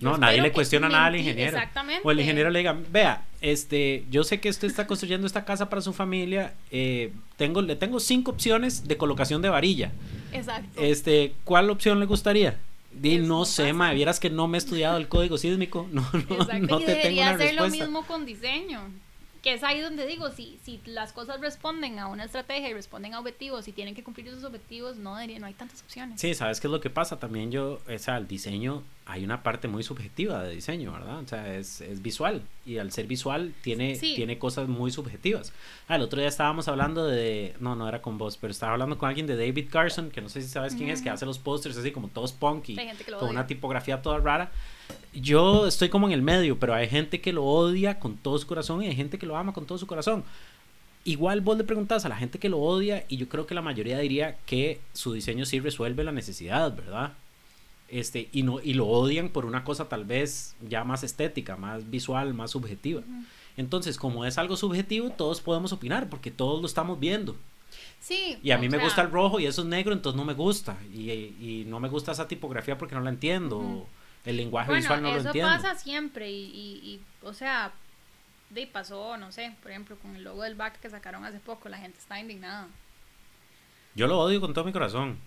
No, nadie le cuestiona nada al ingeniero. Exactamente. O el ingeniero le diga, vea, este, yo sé que usted está construyendo esta casa para su familia, eh, tengo, le tengo cinco opciones de colocación de varilla. Exacto. Este, ¿cuál opción le gustaría? Di, no sé, ma, vieras que no me he estudiado el código sísmico. No, no, Exacto, no y te tengo debería una hacer lo mismo con diseño. Que es ahí donde digo, si, si las cosas responden a una estrategia y responden a objetivos y tienen que cumplir esos objetivos, no, debería, no hay tantas opciones. Sí, ¿sabes qué es lo que pasa? También yo, o sea, el diseño, hay una parte muy subjetiva de diseño, ¿verdad? O sea, es, es visual. Y al ser visual tiene, Sí. tiene cosas muy subjetivas. Ah, el otro día estábamos hablando de, no, no era con vos, pero estaba hablando con alguien de David Carson, que no sé si sabes quién es, que hace los pósters así como todos punky, con odia. una tipografía toda rara. Yo estoy como en el medio, pero hay gente que lo odia con todo su corazón y hay gente que lo ama con todo su corazón. Igual vos le preguntas a la gente que lo odia y yo creo que la mayoría diría que su diseño sí resuelve la necesidad, ¿verdad? Este, y no y lo odian por una cosa tal vez ya más estética, más visual, más subjetiva. Entonces, como es algo subjetivo, todos podemos opinar porque todos lo estamos viendo. Sí. Y a mí me gusta el rojo y eso es negro, entonces no me gusta. Y, y no me gusta esa tipografía porque no la entiendo. El lenguaje Bueno, visual no lo eso entiendo. pasa siempre y, y, y, o sea, de pasó, no sé, por ejemplo, con el logo del back que sacaron hace poco, la gente está indignada. Yo lo odio con todo mi corazón.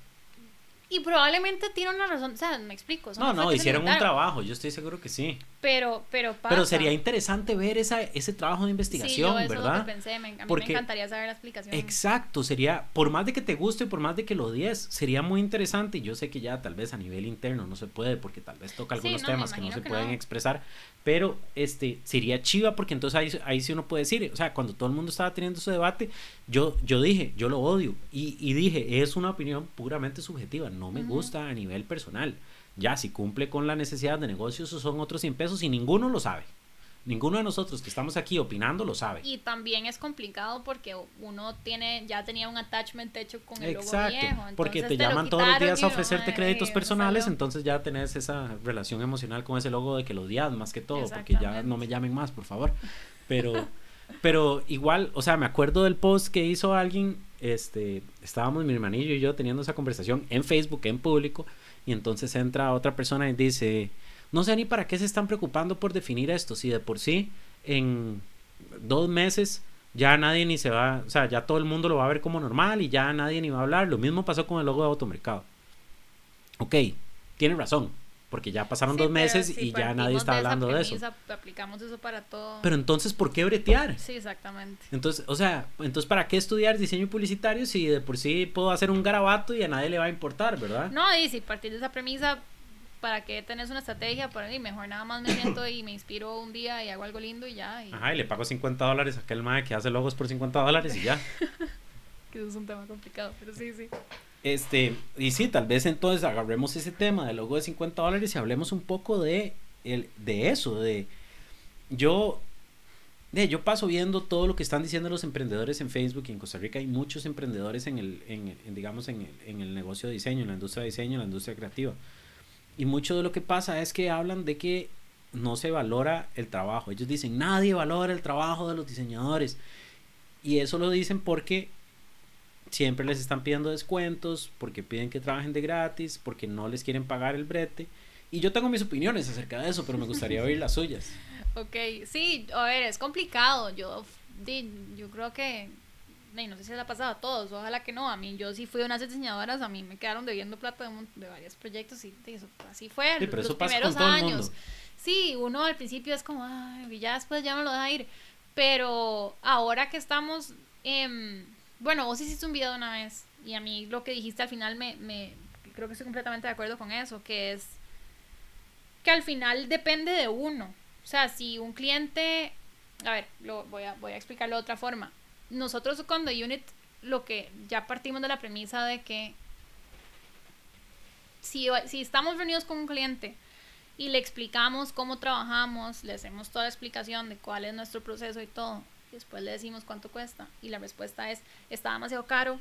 Y probablemente tiene una razón, o sea, me explico. No, no, hicieron un trabajo, yo estoy seguro que sí. Pero, pero pasa. Pero sería interesante ver esa, ese trabajo de Sí, investigación, yo eso es lo ¿verdad? que pensé, me, a mí Porque- me encantaría saber la explicación. Exacto, sería, por más de que te guste, por más de que lo odies, sería muy interesante. Y yo sé que ya tal vez a nivel interno no se puede, porque tal vez toca Sí, algunos no, temas que no se que pueden no. expresar. Pero este sería chiva, porque entonces ahí, ahí sí uno puede decir, o sea, cuando todo el mundo estaba teniendo ese debate, yo, yo dije, yo lo odio. Y, y dije, es una opinión puramente subjetiva, no me gusta a nivel personal. Ya, si cumple con la necesidad de negocio, esos son otros 100 pesos y ninguno lo sabe. Ninguno de nosotros que estamos aquí opinando lo sabe. Y también es complicado porque uno tiene, ya tenía un attachment hecho con el logo Exacto, viejo. porque te llaman todos los días a ofrecerte créditos no personales, salió. entonces ya tenés esa relación emocional con ese logo de que lo odias más que todo, porque ya no me llamen más, por favor. Pero, pero igual, o sea, me acuerdo del post que hizo alguien, este, estábamos mi hermanillo y yo teniendo esa conversación en Facebook, en público, y entonces entra otra persona y dice, no sé ni para qué se están preocupando por definir esto, si de por sí en dos meses ya nadie ni se va, o sea, ya todo el mundo lo va a ver como normal y ya nadie ni va a hablar. Lo mismo pasó con el logo de automercado. Ok, tiene razón. Porque ya pasaron Sí, dos meses si y ya nadie está de hablando de eso. Aplicamos eso para todo. Pero entonces, ¿por qué bretear? Sí, exactamente. Entonces, o sea, entonces ¿para qué estudiar diseño publicitario si de por sí puedo hacer un garabato y a nadie le va a importar, ¿verdad? No, y si partir de esa premisa, ¿para qué tenés una estrategia? Para mí, mejor nada más me siento y me inspiro un día y hago algo lindo y ya. Y, Ajá, y le pago 50 dólares a aquel mae que hace logos por 50 dólares y ya. Que eso es un tema complicado, pero sí, sí. Este, y sí, tal vez entonces agarremos ese tema del logo de 50 dólares y hablemos un poco de, el, de eso, de yo, de yo paso viendo todo lo que están diciendo los emprendedores en Facebook y en Costa Rica hay muchos emprendedores en el, en, digamos, en en el negocio de diseño, en la industria de diseño, en la industria creativa. Y mucho de lo que pasa es que hablan de que no se valora el trabajo. Ellos dicen, nadie valora el trabajo de los diseñadores. Y eso lo dicen porque siempre les están pidiendo descuentos, porque piden que trabajen de gratis, porque no les quieren pagar el brete. Y yo tengo mis opiniones acerca de eso, pero me gustaría oír las suyas. Ok, sí, a ver, es complicado. Yo, yo creo que, no sé si les ha pasado a todos, ojalá que no. A mí, yo sí fui unas diseñadoras, a mí me quedaron debiendo plata de, de varios proyectos y eso, así fue. Sí, pero los eso pasa primeros con todo el años. mundo. Sí, uno al principio es como, ay, ya después ya me lo deja ir. Pero ahora que estamos, em, bueno, vos hiciste un video una vez y a mí lo que dijiste al final me, me creo que estoy completamente de acuerdo con eso, que es que al final depende de uno. O sea, si un cliente, a ver, lo voy a, voy a explicarlo de otra forma. Nosotros con The Unit lo que ya partimos de la premisa de que si, si estamos reunidos con un cliente y le explicamos cómo trabajamos, le hacemos toda la explicación de cuál es nuestro proceso y todo, y después le decimos cuánto cuesta y la respuesta es, está demasiado caro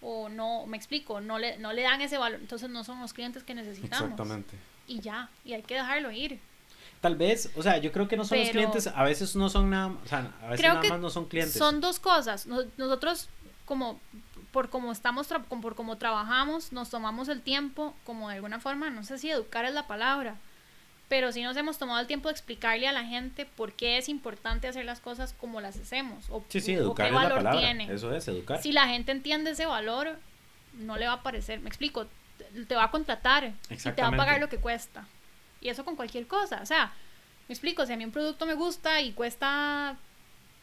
o no, me explico, no le, no le dan ese valor, entonces no son los clientes que necesitamos. Y ya, y hay que dejarlo ir. Tal vez, o sea, yo creo que no son los clientes, a veces no son nada, o sea, a veces Creo nada que más no son clientes. Son dos cosas. Nos- Nosotros, como por como estamos, por cómo trabajamos, nos tomamos el tiempo, como de alguna forma, no sé si educar es la palabra, pero sí nos hemos tomado el tiempo de explicarle a la gente por qué es importante hacer las cosas como las hacemos, o, Sí, sí, o qué valor palabra. tiene. Eso es, educar. Si la gente entiende ese valor, no le va a parecer, me explico, te- va a contratar y te va a pagar lo que cuesta. Y eso con cualquier cosa, o sea, me explico, si a mí un producto me gusta y cuesta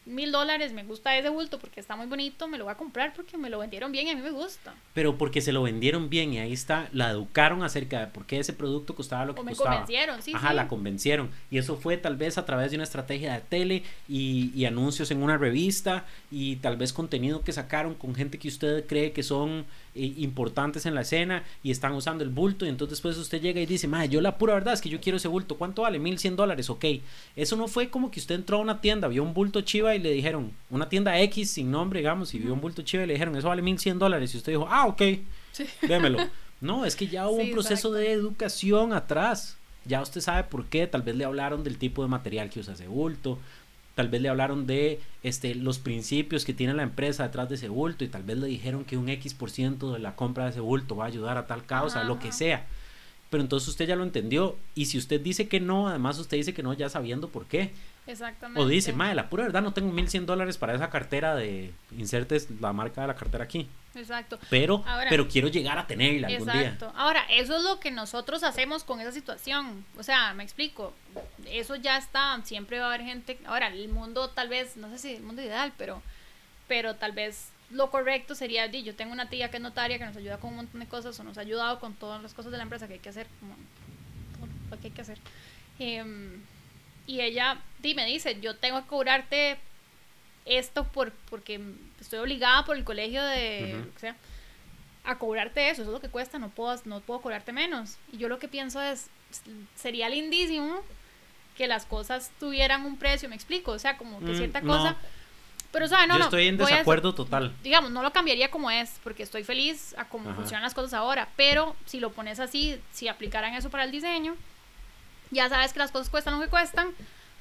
mil dólares, me gusta ese bulto porque está muy bonito, me lo voy a comprar porque me lo vendieron bien y a mí me gusta. Pero porque se lo vendieron bien y ahí está, la educaron acerca de por qué ese producto costaba lo que O me costaba. convencieron, sí, Ajá, sí. la convencieron. Y eso fue tal vez a través de una estrategia de tele y, y anuncios en una revista y tal vez contenido que sacaron con gente que usted cree que son importantes en la escena y están usando el bulto y entonces después usted llega y dice, madre, yo la pura verdad es que yo quiero ese bulto. ¿Cuánto vale? 1100 dólares, ok. Eso no fue como que usted entró a una tienda, vio un bulto chiva y le dijeron, una tienda X sin nombre, digamos, y vio un bulto chiva y le dijeron, eso vale 1100 dólares. Y usted dijo, ah, ok, démelo. No, es que ya hubo Sí, un proceso exacto. de educación atrás. Ya usted sabe por qué. Tal vez le hablaron del tipo de material que usa ese bulto. Tal vez le hablaron de este, los principios que tiene la empresa detrás de ese bulto. Y tal vez le dijeron que un X por ciento de la compra de ese bulto va a ayudar a tal causa, lo que sea. Pero entonces usted ya lo entendió. Y si usted dice que no, además usted dice que no ya sabiendo por qué. Exactamente. O dice, madre, la pura verdad no tengo 1100 dólares para esa cartera de insertes la marca de la cartera aquí. Exacto. Pero, Ahora- pero quiero llegar a tenerla algún día. Ahora, eso es lo que nosotros hacemos con esa situación. O sea, me explico. Eso ya está. Siempre va a haber gente. Ahora, el mundo tal vez, no sé si el mundo ideal, pero, pero tal vez lo correcto sería, yo tengo una tía que es notaria que nos ayuda con un montón de cosas o nos ha ayudado con todas las cosas de la empresa que hay que hacer, como todo lo que hay que hacer. Em, y ella me dice, yo tengo que cobrarte esto por, porque estoy obligada por el colegio de, Ujú. lo que sea, a cobrarte eso, eso es lo que cuesta, no puedo, no puedo cobrarte menos. Y yo lo que pienso es, sería lindísimo que las cosas tuvieran un precio, me explico, o sea, como que Mm, cierta no. cosa. Pero, o sea, no, Yo estoy en voy a- desacuerdo total. digamos, no lo cambiaría como es, porque estoy feliz a cómo Ajá. funcionan las cosas ahora, pero si lo pones así, si aplicaran eso para el diseño, ya sabes que las cosas cuestan lo que cuestan,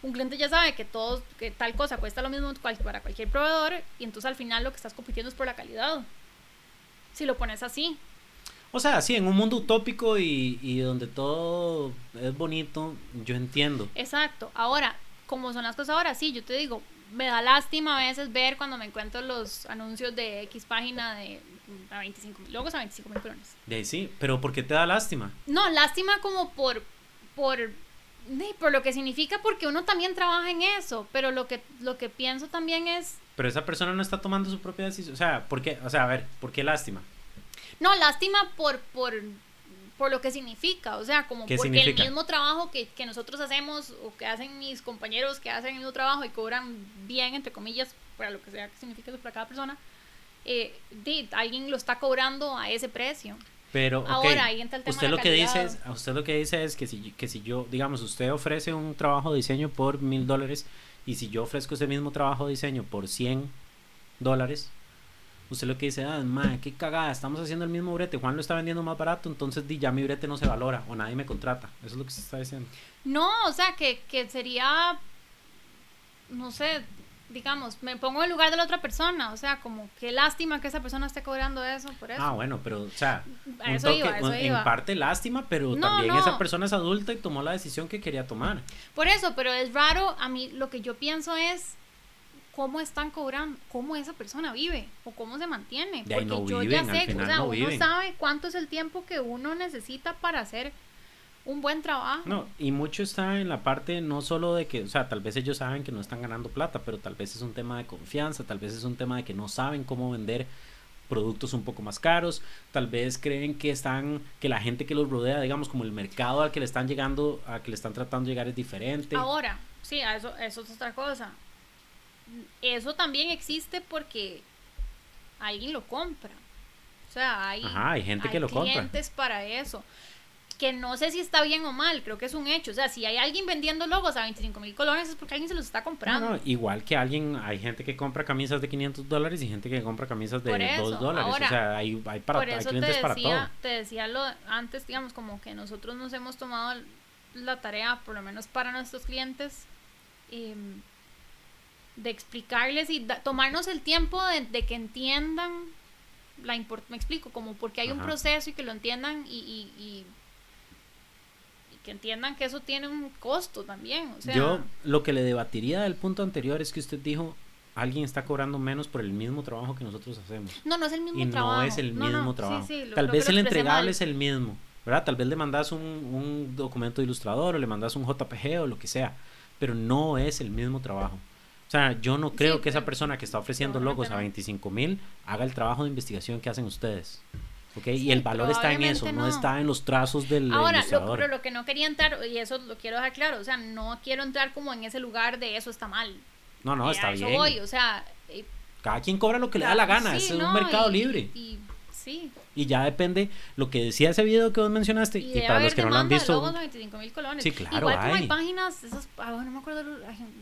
un cliente ya sabe que todo, que tal cosa cuesta lo mismo para cualquier proveedor, y entonces al final lo que estás compitiendo es por la calidad. Si lo pones así, O sea, sí, en un mundo utópico y, y donde todo es bonito, yo entiendo. Exacto. Ahora, como son las cosas ahora, sí, yo te digo, me da lástima a veces ver cuando me encuentro los anuncios de X página de a 25 mil, logos a 25 mil colones. De ahí sí, pero ¿por qué te da lástima? No, lástima como por, por, por lo que significa, porque uno también trabaja en eso, pero lo que, lo que pienso también es... Pero esa persona no está tomando su propia decisión. O sea, ¿por qué? O sea, a ver, ¿por qué lástima? No, lástima por, por, por lo que significa, o sea, como ¿Qué porque significa? el mismo trabajo que, que nosotros hacemos o que hacen mis compañeros que hacen el mismo trabajo y cobran bien, entre comillas, para lo que sea que signifique eso para cada persona, eh, alguien lo está cobrando a ese precio. Pero, ok, Ahora, ahí entra el tema usted de la lo que dice es, usted lo que dice es que si, que si yo, digamos, usted ofrece un trabajo de diseño por mil dólares y si yo ofrezco ese mismo trabajo de diseño por 100 dólares, usted lo que dice, ah, madre, qué cagada, estamos haciendo el mismo brete, Juan lo está vendiendo más barato, entonces ya mi brete no se valora o nadie me contrata. Eso es lo que se está diciendo. No, o sea, que, que sería, no sé, digamos, me pongo en el lugar de la otra persona, o sea, como qué lástima que esa persona esté cobrando eso por eso. Ah, bueno, pero, o sea, A un eso iba, a eso un- en iba. parte lástima, pero No, también no. esa persona es adulta y tomó la decisión que quería tomar. Por eso, pero es raro, a mí lo que yo pienso es cómo están cobrando, cómo esa persona vive o cómo se mantiene. Porque no yo viven, ya sé, o sea, no uno viven. sabe cuánto es el tiempo que uno necesita para hacer un buen trabajo. No, y mucho está en la parte no solo de que, o sea, tal vez ellos saben que no están ganando plata, pero tal vez es un tema de confianza, tal vez es un tema de que no saben cómo vender productos un poco más caros, tal vez creen que están, que la gente que los rodea, digamos, como el mercado al que le están llegando, a que le están tratando de llegar es diferente. Ahora, sí, eso, eso es otra cosa. Eso también existe porque alguien lo compra. O sea, hay, Ajá, hay gente que lo compra. clientes para eso. Que no sé si está bien o mal, creo que es un hecho. O sea, si hay alguien vendiendo logos a 25 mil colones es porque alguien se los está No, comprando. no, igual que alguien, hay gente que compra camisas de 500 dólares y gente que compra camisas de eso, 2 dólares. ahora, o sea, hay, hay, para, Por hay eso te clientes para todo. decía, te decía lo antes, digamos, como que nosotros nos hemos tomado la tarea, por lo menos para nuestros clientes, em, de explicarles y da- tomarnos el tiempo de, de que entiendan la import me explico, como porque hay un Ajá. proceso y que lo entiendan y, y- y que entiendan que eso tiene un costo también. O sea, Yo lo que le debatiría del punto anterior es que usted dijo, alguien está cobrando menos por el mismo trabajo que nosotros hacemos. no, no es el mismo y trabajo. no es el mismo no, trabajo. sí, lo- Tal vez el entregable mal. es el mismo, ¿verdad? Tal vez le mandas un, un documento de ilustrador o le mandas un JPG o lo que sea, pero no es el mismo trabajo. O sea, yo no creo Sí, que esa persona que está ofreciendo logos a no. 25 mil haga el trabajo de investigación que hacen ustedes. ¿Ok? Sí, y el valor está en eso, no no. está en los trazos del Ahora, lo, pero lo que no quería entrar, y eso lo quiero dejar claro, o sea, no quiero entrar como en ese lugar de eso está mal. no, no, Eh, está bien. voy, o sea, eh, Cada quien cobra lo que le da la gana, sí, es no, un mercado y- libre. Y, y- sí. Y ya depende lo que decía ese video que vos mencionaste. Y, Y, para los que no lo han visto, logos a 25 mil colones. Sí, claro, Igual como hay hay. páginas, esas, ah, no me acuerdo,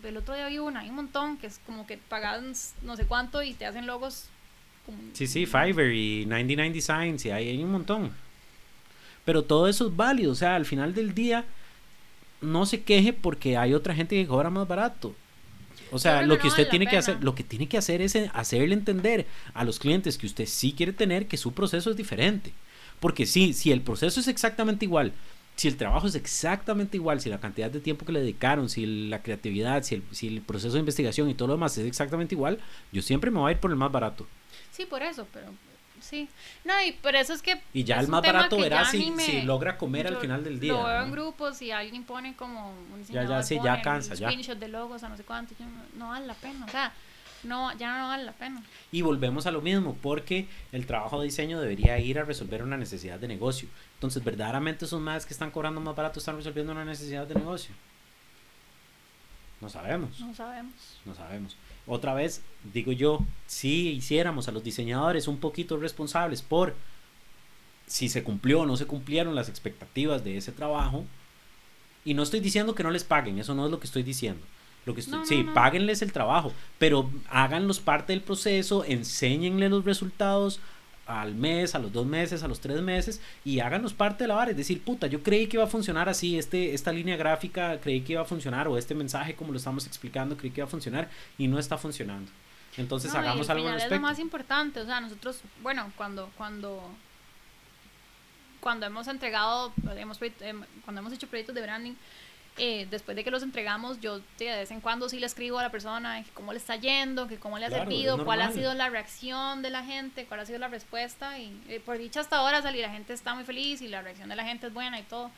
el otro día vi una, hay un montón que es como que pagan no sé cuánto y te hacen logos. Como- Sí, sí, Fiverr y 99 Designs y hay, hay un montón. Pero todo eso es válido, o sea, al final del día no se queje porque hay otra gente que cobra más barato. O sea, lo que usted vale tiene que hacer, lo que tiene que hacer es hacerle entender a los clientes que usted sí quiere tener que su proceso es diferente. Porque sí, si el proceso es exactamente igual, si el trabajo es exactamente igual, si la cantidad de tiempo que le dedicaron, si la creatividad, si el, si el proceso de investigación y todo lo demás es exactamente igual, yo siempre me voy a ir por el más barato. Sí, por eso, pero sí. No, y por eso es que. Y ya el más barato verá si, me- si logra comer al final del día. Lo veo ¿no? en grupos y alguien pone como un Ya, ya, sí, ya cansa, ya. screenshot de logos a no sé cuánto. yo no vale la pena. O sea, no, ya no vale la pena. Y volvemos a lo mismo, porque el trabajo de diseño debería ir a resolver una necesidad de negocio. Entonces, verdaderamente esos más que están cobrando más barato están resolviendo una necesidad de negocio. No sabemos, No sabemos. no sabemos. Otra vez, digo yo, si hiciéramos a los diseñadores un poquito responsables por si se cumplió o no se cumplieron las expectativas de ese trabajo, y no estoy diciendo que no les paguen, eso no es lo que estoy diciendo. Lo que estoy, No, no, sí, no. páguenles el trabajo, pero háganlos parte del proceso, enséñenle los resultados al mes, a los dos meses, a los tres meses y háganos parte de la vara. Es decir, puta, yo creí que iba a funcionar así, este, esta línea gráfica creí que iba a funcionar o este mensaje como lo estamos explicando creí que iba a funcionar y no está funcionando. Entonces No, hagamos al algo al es lo más importante. O sea, nosotros, bueno, cuando, cuando, cuando hemos entregado, hemos, em, cuando hemos hecho proyectos de branding, eh, después de que los entregamos, yo de vez en cuando sí le escribo a la persona que cómo le está yendo, que cómo le ha Claro, servido, cuál ha sido la reacción de la gente, cuál ha sido la respuesta. Y eh, por dicha hasta ahora, salir la gente está muy feliz y la reacción de la gente es buena y todo.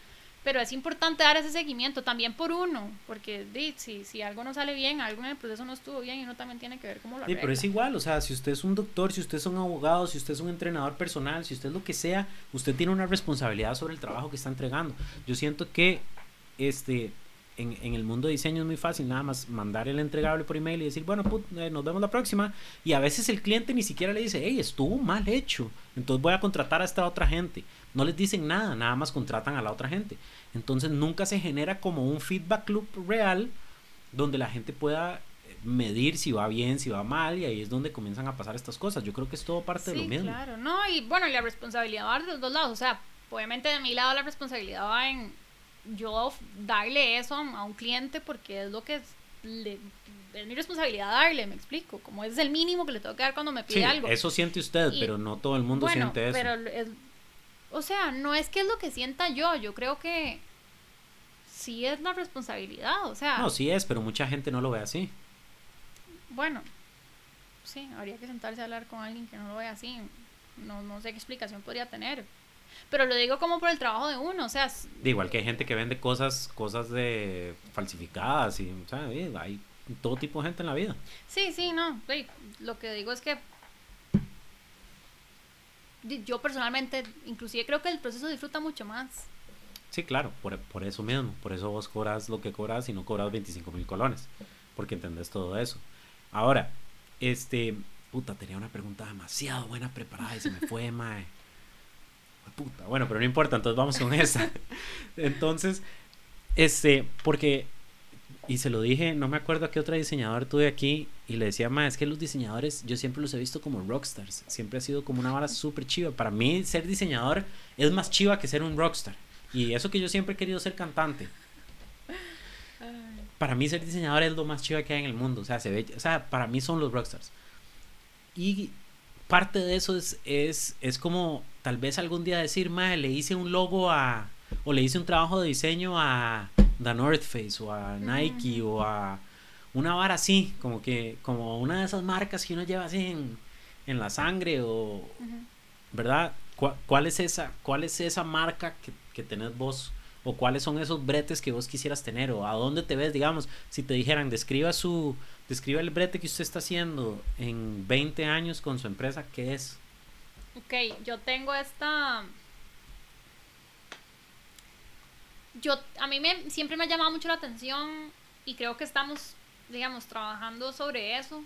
pero es importante dar ese seguimiento también por uno, porque si, si algo no sale bien, algo en el proceso no estuvo bien, y uno también tiene que ver cómo lo arregla. Sí, pero es igual, o sea, si usted es un doctor, si usted es un abogado, si usted es un entrenador personal, si usted es lo que sea, usted tiene una responsabilidad sobre el trabajo que está entregando. Yo siento que este en, en, el mundo de diseño es muy fácil nada más mandar el entregable por email y decir, bueno, eh, nos vemos la próxima. Y a veces el cliente ni siquiera le dice, hey, estuvo mal hecho, entonces voy a contratar a esta otra gente. No les dicen nada, nada más contratan a la otra gente. Entonces nunca se genera como un feedback loop real donde la gente pueda eh, medir si va bien, si va mal, y ahí es donde comienzan a pasar estas cosas. Yo creo que es todo parte de lo mismo. Claro, no, y bueno, la responsabilidad va de los dos lados. O sea, obviamente de mi lado la responsabilidad va en yo darle eso a un cliente porque es lo que es, mi responsabilidad darle, me explico, como es el mínimo que le tengo que dar cuando me pide algo. Eso siente usted, pero no todo el mundo siente eso. Pero o sea, no es que es lo que sienta yo, yo creo que sí es la responsabilidad, o sea. No, sí es, pero mucha gente no lo ve así. Bueno, sí, habría que sentarse a hablar con alguien que no lo ve así. No, no sé qué explicación podría tener. Pero lo digo como por el trabajo de uno, o sea... De igual que hay gente que vende cosas, cosas de falsificadas y, o sea, hay todo tipo de gente en la vida. Sí, sí, no, lo que digo es que yo personalmente, inclusive creo que el proceso disfruta mucho más. Sí, claro, por, por eso mismo, por eso vos cobras lo que cobras y no cobras 25 mil colones, porque entendés todo eso. Ahora, este, puta, tenía una pregunta demasiado buena preparada y se me fue, mae. Puta, bueno, pero no importa, entonces vamos con esa. Entonces, este, porque, y se lo dije, no me acuerdo a qué otro diseñador tuve aquí, y le decía, ma, es que los diseñadores, yo siempre los he visto como rockstars, siempre ha sido como una vara súper chiva. Para mí, ser diseñador es más chiva que ser un rockstar. Y eso que yo siempre he querido ser cantante. Para mí ser diseñador es lo más chiva que hay en el mundo. O sea, se ve, o sea, para mí son los rockstars. Y parte de eso es, es, es como tal vez algún día decir, madre, le hice un logo a, o le hice un trabajo de diseño a The North Face, o a Nike, o a una vara así, como que, como una de esas marcas que uno lleva así en, en la sangre, o, ¿verdad? ¿Cuál, es esa, ¿Cuál es esa marca que, que tenés vos? O cuáles son esos bretes que vos quisieras tener o a dónde te ves, digamos, si te dijeran, describa su describa el brete que usted está haciendo en 20 años con su empresa, ¿qué es? Ok, yo tengo esta yo a mí me siempre me ha llamado mucho la atención y creo que estamos digamos trabajando sobre eso.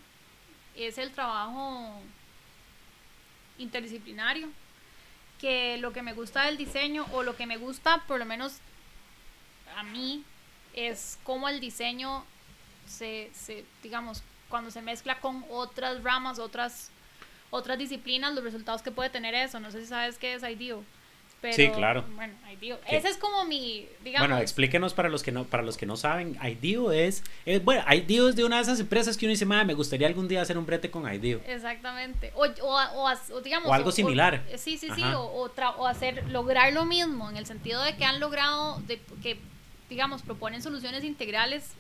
Es el trabajo interdisciplinario que lo que me gusta del diseño o lo que me gusta por lo menos a mí es cómo el diseño se, se, digamos, cuando se mezcla con otras ramas, otras, otras disciplinas, los resultados que puede tener eso. No sé si sabes qué es IDEO. Pero, sí, claro. Bueno, IDEO. Ese es como mi, digamos. Bueno, explíquenos para los que no, para los que no saben, IDEO es, es bueno, IDEO es de una de esas empresas que uno dice, me gustaría algún día hacer un brete con IDEO. Exactamente. O, o, o, digamos. O algo similar. sí, sí, sí. O, o, hacer, lograr lo mismo, en el sentido de que han logrado, de, que digamos, proponen soluciones integrales.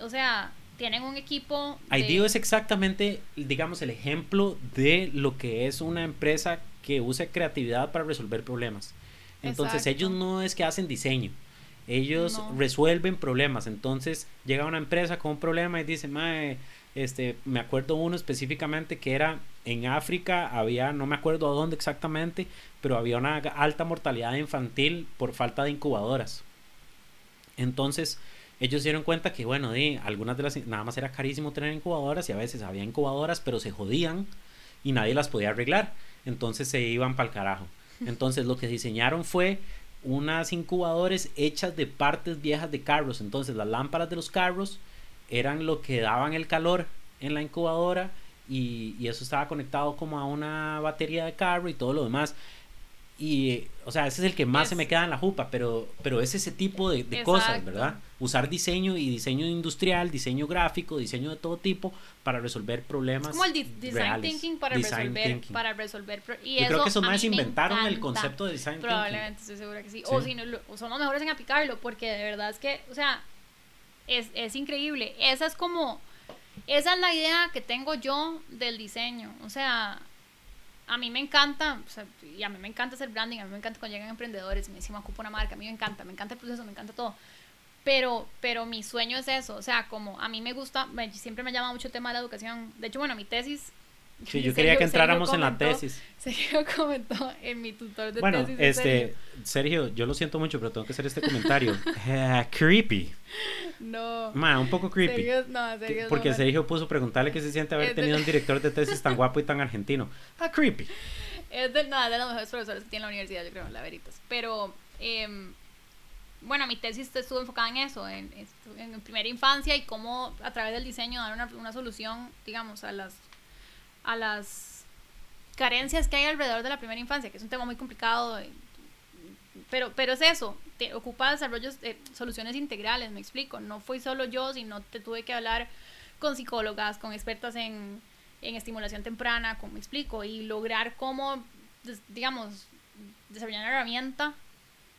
O sea, tienen un equipo. De... IDEO es exactamente, digamos, el ejemplo de lo que es una empresa que usa creatividad para resolver problemas. Entonces, ellos no es que hacen diseño. Ellos resuelven problemas. Entonces, llega una empresa con un problema y dice, Mae, este, me acuerdo uno específicamente que era en África, había, no me acuerdo a dónde exactamente, pero había una alta mortalidad infantil por falta de incubadoras. Entonces, ellos se dieron cuenta que, bueno, de, algunas de las, nada más era carísimo tener incubadoras y a veces había incubadoras, pero se jodían y nadie las podía arreglar. Entonces se iban para el carajo. Entonces lo que diseñaron fue unas incubadoras hechas de partes viejas de carros. Entonces las lámparas de los carros eran lo que daban el calor en la incubadora y, y eso estaba conectado como a una batería de carro y todo lo demás. Y, o sea, ese es el que más se me queda en la jupa, pero, pero es ese tipo de, cosas, ¿verdad? Usar diseño y diseño industrial, diseño gráfico, diseño de todo tipo para resolver problemas. como el design thinking para resolver. Para resolver y Yo creo que esos más inventaron el concepto de design thinking. Probablemente, estoy segura que sí. O, si no, son los mejores en aplicarlo, porque de verdad es que, o sea, es, es increíble. Esa es como. Esa es la idea que tengo yo del diseño. O sea, a mí me encanta, o sea, y a mí me encanta hacer branding, a mí me encanta cuando llegan emprendedores me dicen, me ocupo una marca, a mí me encanta, me encanta el proceso, me encanta todo. Pero, pero mi sueño es eso, o sea, como a mí me gusta, siempre me llama mucho el tema de la educación. De hecho, bueno, mi tesis Sí, yo quería que entráramos en la tesis. Sergio comentó en mi tutor de bueno, tesis. Bueno, este, Sergio. yo lo siento mucho, pero tengo que hacer este comentario. Eh, creepy. No. un poco creepy. no, Sergio Porque no, Sergio puso preguntarle qué se siente haber tenido un director de tesis tan guapo y tan argentino. Ah, creepy. Es de, no, de los mejores profesores que tiene la universidad, yo creo, la veritas. Pero, eh, bueno, mi tesis estuvo enfocada en eso, en, en, primera infancia y cómo a través del diseño dar una, una solución, digamos, a las a las carencias que hay alrededor de la primera infancia, que es un tema muy complicado, eh, pero, pero es eso, te ocupa desarrollos, de soluciones integrales, me explico, no fui solo yo, sino te tuve que hablar con psicólogas, con expertas en, en estimulación temprana, como me explico, y lograr cómo, digamos, desarrollar una herramienta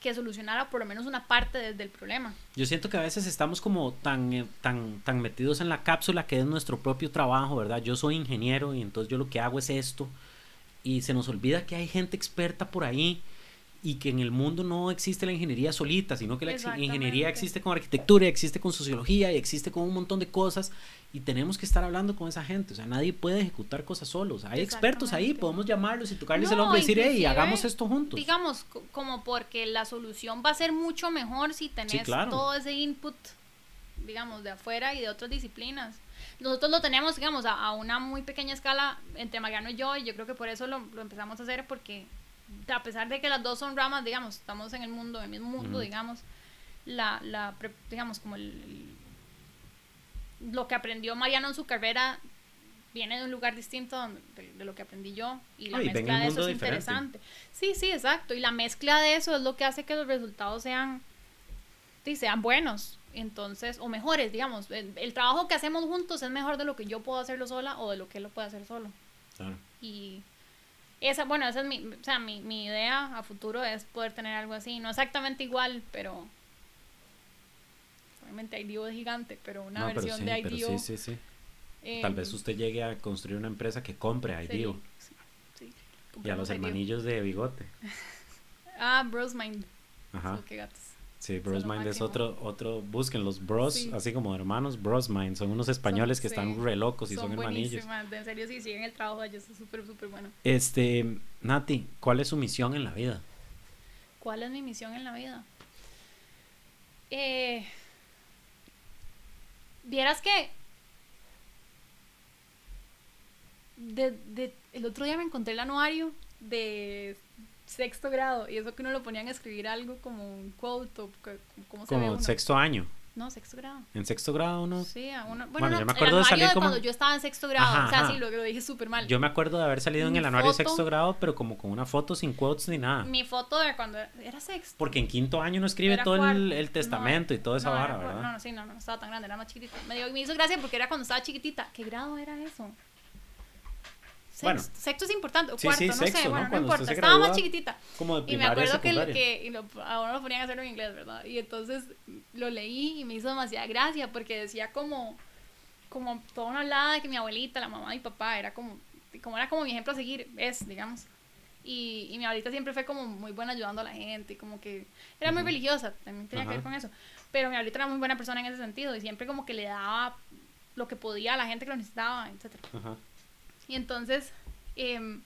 que solucionara por lo menos una parte del problema. Yo siento que a veces estamos como tan, eh, tan, tan metidos en la cápsula que es nuestro propio trabajo, ¿verdad? Yo soy ingeniero y entonces yo lo que hago es esto y se nos olvida que hay gente experta por ahí y que en el mundo no existe la ingeniería solita, sino que la ingeniería existe con arquitectura, existe con sociología y existe con un montón de cosas y tenemos que estar hablando con esa gente, o sea, nadie puede ejecutar cosas solos, hay expertos ahí, podemos llamarlos y tocarles el hombro y decir, hey, hagamos esto juntos. Digamos, como porque la solución va a ser mucho mejor si tenés todo ese input, digamos, de afuera y de otras disciplinas. Nosotros lo tenemos, digamos, a, una muy pequeña escala entre Mariano y yo, y yo creo que por eso lo, lo empezamos a hacer, porque a pesar de que las dos son ramas, digamos, estamos en el mundo, en el mismo mundo, digamos, la, la, digamos, como el, lo que aprendió Mariano en su carrera viene de un lugar distinto de, lo que aprendí yo y la mezcla de eso es interesante. Sí, sí, exacto. Y la mezcla de eso es lo que hace que los resultados sean, sí, sean buenos. Entonces, o mejores, digamos. El, el, trabajo que hacemos juntos es mejor de lo que yo puedo hacerlo sola o de lo que él lo puede hacer solo. Claro. Y esa, bueno, esa es mi, o sea, mi, mi idea a futuro es poder tener algo así. No exactamente igual, pero obviamente IDEO es gigante, pero una versión de IDEO. sí, sí, sí. Tal vez em, usted llegue a construir una empresa que compre IDEO. Sí, y a los hermanillos de bigote. ah, Brosmind. Ajá. qué gatos. Sí, Brosmind es otro, otro, busquen los bros, así como hermanos, Brosmind, son unos españoles que están re locos y son, son hermanillos. En serio, sí, siguen el trabajo ellos, es súper, súper bueno. Este, Nati, ¿cuál es su misión en la vida? ¿Cuál es mi misión en la vida? Eh, vieras que de, de, el otro día me encontré el anuario de sexto grado y eso que uno lo ponían a escribir algo como un quote o como se Como sexto año. No, sexto grado. ¿En sexto grado no? Sí, a uno, bueno, yo me acuerdo de salir como... cuando yo estaba en sexto grado, o sea, sí, lo, lo dije súper mal. Yo me acuerdo de haber salido en el anuario de sexto grado, pero como con una foto sin quotes ni nada. Mi foto de cuando era sexto. Porque en quinto año uno escribe todo el, testamento y toda esa vara, ¿verdad? No, no, sí, no, no, estaba tan grande, era más chiquitita. Me, dio, me hizo gracia porque era cuando estaba chiquitita. ¿Qué grado era eso? Bueno, sexto es importante, o cuarto, no sé, bueno, no, importa. Estaba más chiquitita. Como de y me acuerdo que, que y lo, ahora lo ponían a hacerlo en inglés, ¿verdad? Y entonces lo leí y me hizo demasiada gracia porque decía como, como toda una hablada de que mi abuelita, la mamá y mi papá, era como, como era como mi ejemplo a seguir, es, digamos. Y, y mi abuelita siempre fue como muy buena ayudando a la gente, y como que era muy religiosa, también tenía que ver con eso. Pero mi abuelita era muy buena persona en ese sentido y siempre como que le daba lo que podía a la gente que lo necesitaba, etcétera. Ajá. Y entonces, em,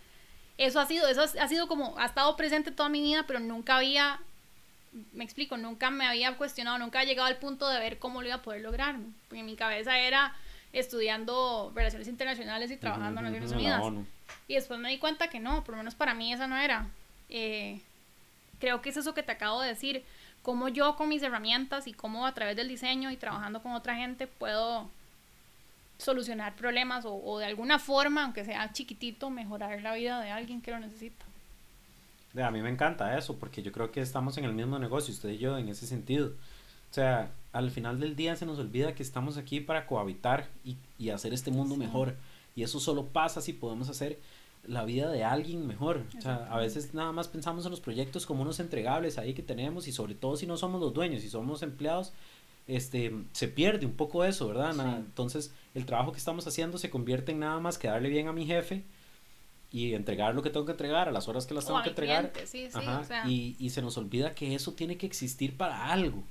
eso ha sido, eso ha sido como, ha estado presente toda mi vida, pero nunca había, me explico, nunca me había cuestionado, nunca he llegado al punto de ver cómo lo iba a poder lograr. Porque en mi cabeza era estudiando relaciones internacionales y trabajando en Naciones Unidas. Y después me di cuenta que no, por lo menos para mí esa no era. Eh, creo que es eso que te acabo de decir, cómo yo con mis herramientas y cómo a través del diseño y trabajando con otra gente puedo solucionar problemas o, de alguna forma, aunque sea chiquitito, mejorar la vida de alguien que lo necesita. A mí me encanta eso, porque yo creo que estamos en el mismo negocio, usted y yo, en ese sentido. O sea, al final del día se nos olvida que estamos aquí para cohabitar y, y hacer este mundo mejor. Y eso solo pasa si podemos hacer la vida de alguien mejor. O sea, a veces nada más pensamos en los proyectos como unos entregables ahí que tenemos y sobre todo si no somos los dueños, si somos empleados, este, se pierde un poco eso, ¿verdad? Entonces, el trabajo que estamos haciendo se convierte en nada más que darle bien a mi jefe y entregar lo que tengo que entregar a las horas que las O tengo a que mi entregar. cliente, sí, sí, Ajá, o sea. y, y se nos olvida que eso tiene que existir para algo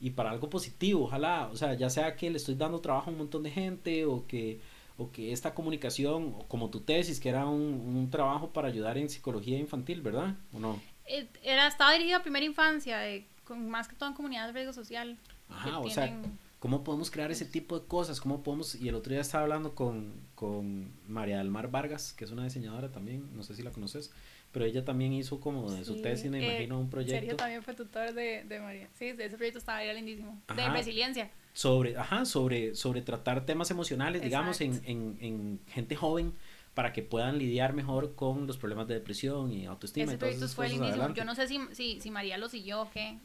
y para algo positivo, ojalá, o sea, ya sea que le estoy dando trabajo a un montón de gente o que, o que esta comunicación, o como tu tesis, que era un, un trabajo para ayudar en psicología infantil, ¿verdad? ¿O no? Eh, Era, estaba dirigido a primera infancia, de, con, más que todo en comunidades de riesgo social. Ajá, o sea, ¿cómo podemos crear ese tipo de cosas? ¿Cómo podemos, y el otro día estaba hablando con, con María del Mar Vargas, que es una diseñadora también, no sé si la conoces, pero ella también hizo como de su Sí, tesis, me eh, imagino, un Sergio proyecto. también fue tutor de, de María. Sí, de ese proyecto estaba era lindísimo. De resiliencia. sobre, ajá, sobre, sobre tratar temas emocionales, digamos, en, en, en gente joven para que puedan lidiar mejor con los problemas de depresión y autoestima Ese proyecto fue lindísimo. adelante. Yo no sé si, si, si María lo siguió o qué.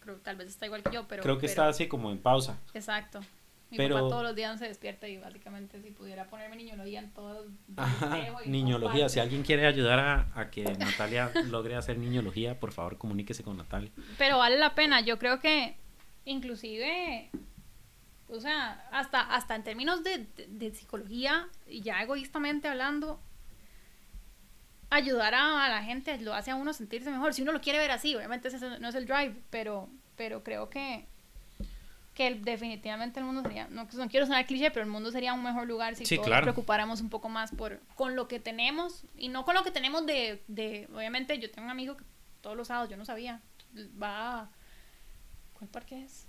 Creo, tal vez está igual que yo, pero. Creo que pero- está así como en pausa. Exacto. Mi Pero- papá todos los días se despierta y básicamente si pudiera ponerme niñología en todo el Ajá, espejo y en todas niñología. Si alguien quiere ayudar a, a que Natalia logre hacer niñología, por favor comuníquese con Natalia. Pero vale la pena. Yo creo que inclusive, o sea, hasta, hasta en términos de, de- de psicología, y ya egoístamente hablando, ayudar a, a la gente lo hace a uno sentirse mejor. Si uno lo quiere ver así, obviamente ese no es el drive, pero, pero creo que que el- definitivamente el mundo sería, no, no quiero sonar cliché, pero el mundo sería un mejor lugar si Sí, todos claro. nos preocupáramos un poco más por con lo que tenemos y no con lo que tenemos de, de obviamente yo tengo un amigo que todos los sábados yo no sabía va a- ¿cuál parque es?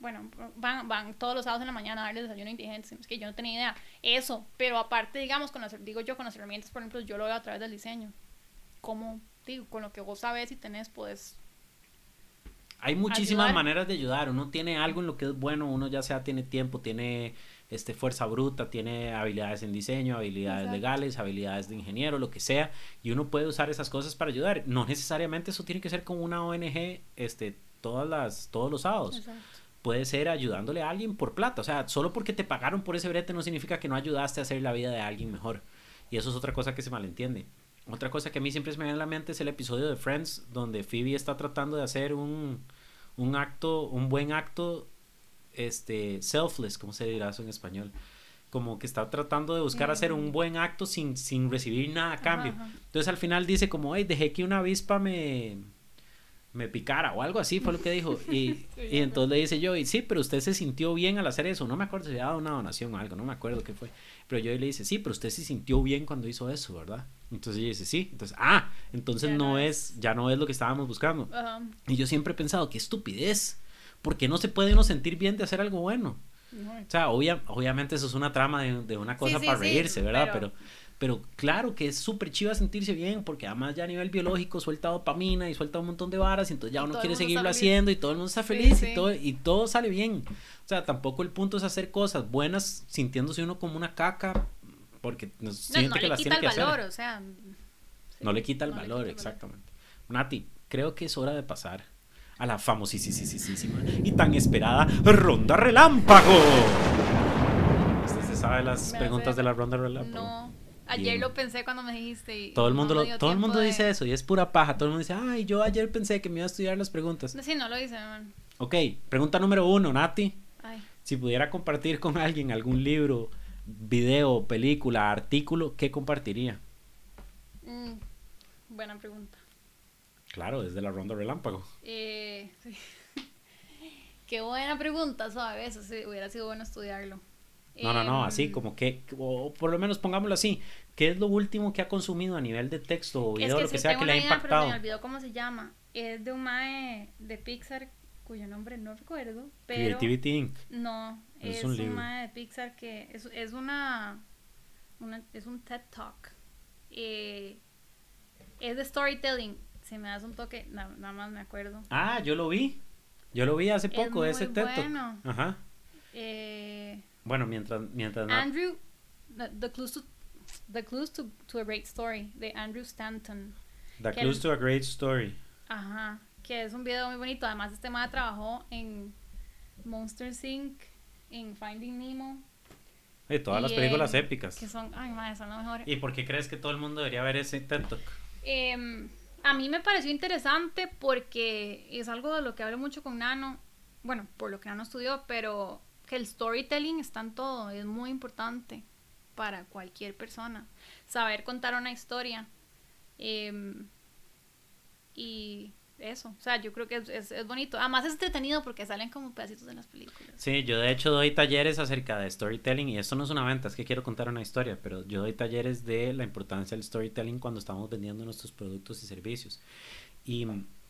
Bueno, van, van todos los sábados en la mañana a darle desayuno a indigentes, es que yo no tenía idea, eso, pero aparte digamos, con las, digo yo, con las herramientas, por ejemplo, yo lo veo a través del diseño, como, digo, con lo que vos sabes y tenés, puedes Hay muchísimas Ayudar. maneras de ayudar. Uno tiene algo en lo que es bueno, uno ya sea tiene tiempo, tiene este fuerza bruta, tiene habilidades en diseño, habilidades Exacto. legales, habilidades de ingeniero, lo que sea, y uno puede usar esas cosas para ayudar. No necesariamente eso tiene que ser con una ONG, este, todas las, todos los sábados. Exacto. Puede ser ayudándole a alguien por plata. O sea, solo porque te pagaron por ese brete no significa que no ayudaste a hacer la vida de alguien mejor. Y eso es otra cosa que se malentiende. Otra cosa que a mí siempre se me viene a la mente es el episodio de Friends, donde Phoebe está tratando de hacer un, un acto, un buen acto, este, selfless, ¿cómo se dirá eso en español? Como que está tratando de buscar hacer un buen acto sin, sin recibir nada a cambio. Ajá, ajá. Entonces al final dice como, hey, dejé que una avispa me, me picara o algo así, fue lo que dijo. Y, y entonces le dice yo, y sí, pero usted se sintió bien al hacer eso. No me acuerdo si había dado una donación o algo, no me acuerdo qué fue. Pero yo le dice, sí, pero usted se sintió bien cuando hizo eso, ¿verdad? Entonces ella dice, sí. Entonces, ah, entonces Ya no no es, ya no es lo que estábamos buscando. Y yo siempre he pensado, qué estupidez. ¿Por qué no se puede uno sentir bien de hacer algo bueno? No, O sea, obvia- obviamente eso es una trama de, de una cosa sí, para sí, reírse, ¿verdad? pero- Pero, pero claro que es súper chiva sentirse bien, porque además ya a nivel biológico suelta dopamina y suelta un montón de varas, y entonces ya Y uno quiere seguirlo haciendo y todo el mundo está feliz sí. Y, todo, y todo sale bien. O sea, tampoco el punto es hacer cosas buenas sintiéndose uno como una caca, porque nos No, siente no que le las quita el valor, hacer. o sea. sí, No le quita el no valor, quita el exactamente. Nati, creo que es hora de pasar a la famosísima y tan esperada Ronda Relámpago. ¿Usted se sabe las preguntas de la Ronda Relámpago? No. Ayer lo pensé cuando me dijiste. Y Todo el mundo, lo- todo el mundo de- dice eso y es pura paja. Todo el mundo dice, ay, yo ayer pensé que me iba a estudiar las preguntas. Sí, no lo hice, man. Ok, pregunta número uno, Nati. Ay. Si pudiera compartir con alguien algún libro, video, película, artículo, ¿qué compartiría? Mm, buena pregunta. Claro, desde la Ronda Relámpago. Eh, sí. Qué buena pregunta, suave. Eso sí, hubiera sido bueno estudiarlo. No, no, no, Em, así como que, o por lo menos pongámoslo así, ¿qué es lo último que ha consumido a nivel de texto o Es video, que lo que sí sea que le ha idea, Pero se me impactado? olvidó cómo se llama. Es de un mae de Pixar cuyo nombre no recuerdo. Pero Creativity Inc. No, Es es, un un, libro. mae de Pixar que es, es una, una- es un TED Talk. Eh, es de storytelling. Si me das un toque, na- nada más me acuerdo. Ah, yo lo vi. Yo lo vi hace Es poco, ese muy TED Talk. bueno. Ajá. Eh, Bueno, mientras, mientras no- Andrew, the, the clues to the clues to, to a great story de Andrew Stanton. The Clues el- to a Great Story. Ajá, que es un video muy bonito. Además, este mae trabajó en Monster Inc., en Finding Nemo. De todas y las películas en- épicas. Que son, ay, mae, son las mejores. ¿Y por qué crees que todo el mundo debería ver ese TED Talk? Em, a mí me pareció interesante porque es algo de lo que hablo mucho con Nano, bueno, por lo que Nano estudió, pero que el storytelling está en todo, es muy importante para cualquier persona. Saber contar una historia. em, y eso, o sea, yo creo que es, es, es bonito. Además es entretenido porque salen como pedacitos en las películas. Sí, yo de hecho doy talleres acerca de storytelling y esto no es una venta, es que quiero contar una historia, pero yo doy talleres de la importancia del storytelling cuando estamos vendiendo nuestros productos y servicios. Y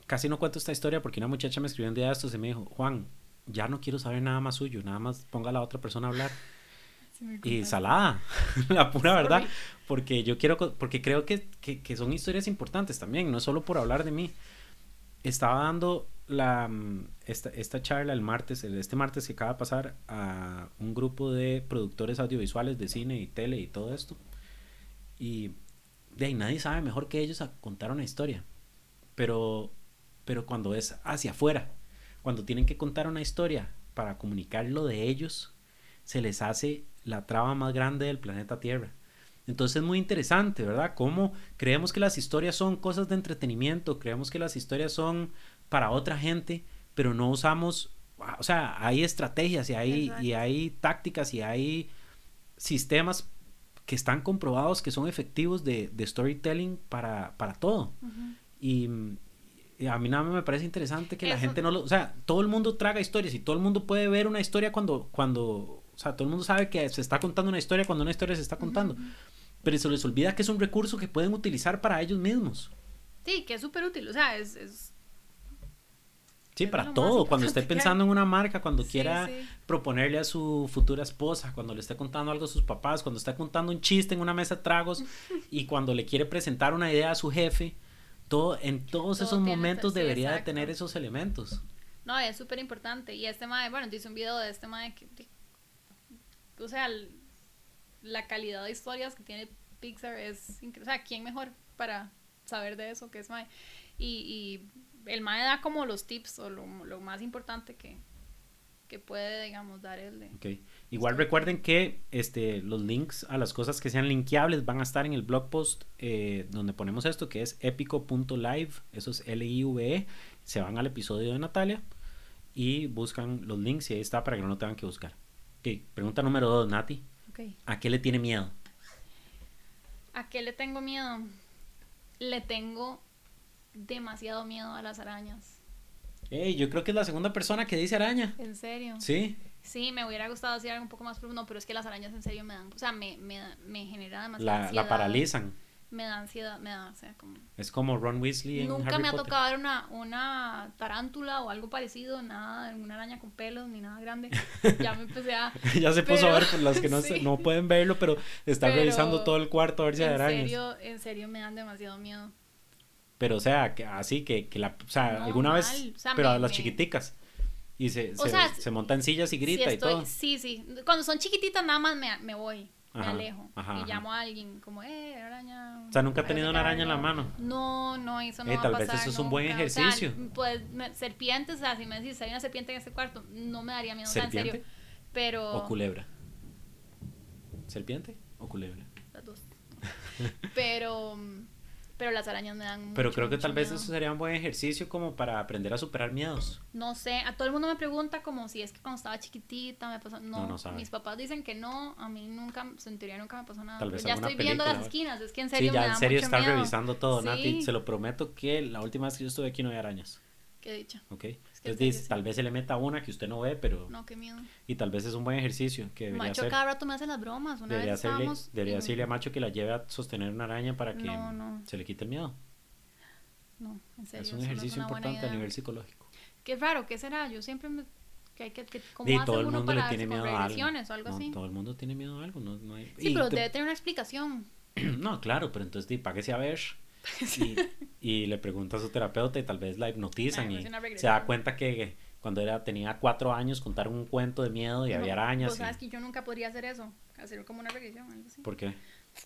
casi no cuento esta historia porque una muchacha me escribió un día de estos y me dijo, Juan, ya no quiero saber nada más suyo, nada más ponga a la otra persona a hablar. Y salada, la pura Sorry. verdad, porque yo quiero, porque creo que, que, que son historias importantes también, no es solo por hablar de mí. Estaba dando la, mm, esta, esta charla el martes, el- este martes que acaba de pasar a un grupo de productores audiovisuales de cine y tele y todo esto. Y de ahí nadie sabe mejor que ellos a contar una historia. Pero, pero cuando es hacia afuera, cuando tienen que contar una historia para comunicar lo de ellos, se les hace la traba más grande del planeta Tierra. Entonces es muy interesante, ¿verdad? Cómo creemos que las historias son cosas de entretenimiento, creemos que las historias son para otra gente, pero no usamos, o sea, hay estrategias y hay, y hay tácticas y hay sistemas que están comprobados que son efectivos de, de storytelling para, para todo. Y a mí nada más me parece interesante que la gente no lo... O sea, todo el mundo traga historias y todo el mundo puede ver una historia cuando... cuando o sea, todo el mundo sabe que se está contando una historia cuando una historia se está contando. Pero se les olvida que es un recurso que pueden utilizar para ellos mismos. Sí, que es súper útil, o sea, es... es Sí, Es para todo. Cuando esté pensando en una marca, cuando Sí, quiera sí. proponerle a su futura esposa, cuando le esté contando algo a sus papás, cuando está contando un chiste en una mesa de tragos y cuando le quiere presentar una idea a su jefe, todo en todos Todo esos momentos debería de tener esos elementos. No, es súper importante. Y este mae, bueno, hice un video de este mae que, que- o sea, el- la calidad de historias que tiene Pixar es increíble. O sea, ¿quién mejor para saber de eso que es mae? Y, y el mae da como los tips o lo, lo más importante que, que puede, digamos, dar el de... Ok. Igual recuerden que este, los links a las cosas que sean linkeables van a estar en el blog post eh, donde ponemos esto, que es épico.live, eso es L-I-V-E, se van al episodio de Natalia y buscan los links y ahí está para que no lo tengan que buscar. Ok, pregunta número dos, Nati. Ok. ¿A qué le tiene miedo? ¿A qué le tengo miedo? Le tengo demasiado miedo a las arañas. Ey, yo creo que es la segunda persona que dice araña. ¿En serio? Sí. Sí, me hubiera gustado decir algo un poco más profundo, pero es que las arañas en serio me dan, o sea, me, me, me genera demasiada La, ansiedad. la paralizan. Me da ansiedad, me da, o sea, como... Es como Ron Weasley en Nunca Harry me ha Potter. tocado ver una, una tarántula o algo parecido, nada, una araña con pelos, ni nada grande. Ya me empecé a... ya se puso a ver por los que no, se- no pueden verlo, pero está Pero revisando todo el cuarto a ver si hay En arañas. serio, en serio me dan demasiado miedo. Pero, o sea, que así que, que la, o sea, No, alguna vez, mal, o sea, pero me- a las me- chiquiticas. Y se, se, sea, se monta en sillas y grita y todo. Sí, sí. Cuando son chiquititas nada más me, me voy, me alejo. ajá, y llamo a alguien como, eh, araña. O sea, nunca ha tenido una araña en la mano. No, no, eso no Eh, va tal a vez pasar eso es un buen nunca. O sea, ejercicio. pues, me- serpientes, o sea, si me decís, hay una serpiente en este cuarto, no me daría miedo, sea, en ¿Serpiente? serio. Pero... O culebra. ¿Serpiente o culebra? Las dos. Pero... Pero las arañas me dan Pero mucho, creo que tal vez eso sería un buen ejercicio como para aprender a superar miedos. No sé, a todo el mundo me pregunta como si es que cuando estaba chiquitita me pasó. No, No, no mis papás dicen que no, a mí nunca, en teoría nunca me pasó nada. Tal pero vez ya estoy viendo las esquinas, es que en Sí, serio me ya da en serio están revisando todo, Sí. Nati. Se lo prometo que la última vez que yo estuve aquí no había arañas. Qué dicha. ¿Ok? que en Entonces sí. tal vez se le meta una que usted no ve, pero... No, qué miedo. Y tal vez es un buen ejercicio que debería Macho hacer. cada rato me hace las bromas. Una Debería, vez hacerle, debería en- decirle a Macho que la lleve a sostener una araña para que No, no. se le quite el miedo. No, en serio. es un no ejercicio una buena importante a nivel psicológico. Qué raro, ¿qué será? Yo siempre me. Que hay que, que, ¿Cómo Y hace todo el mundo le tiene miedo a algo. o algo No, así? Todo el mundo tiene miedo a algo. No, no hay... Sí, y pero te- debe tener una explicación. No, claro, pero entonces di, páguese a ver y, y le pregunta a su terapeuta y tal vez la hipnotizan y pues se da cuenta que cuando era tenía cuatro años contaron un cuento de miedo y había arañas. Vos y- sabes que yo nunca podría hacer eso. Hacer como una regresión, algo así. ¿Por qué?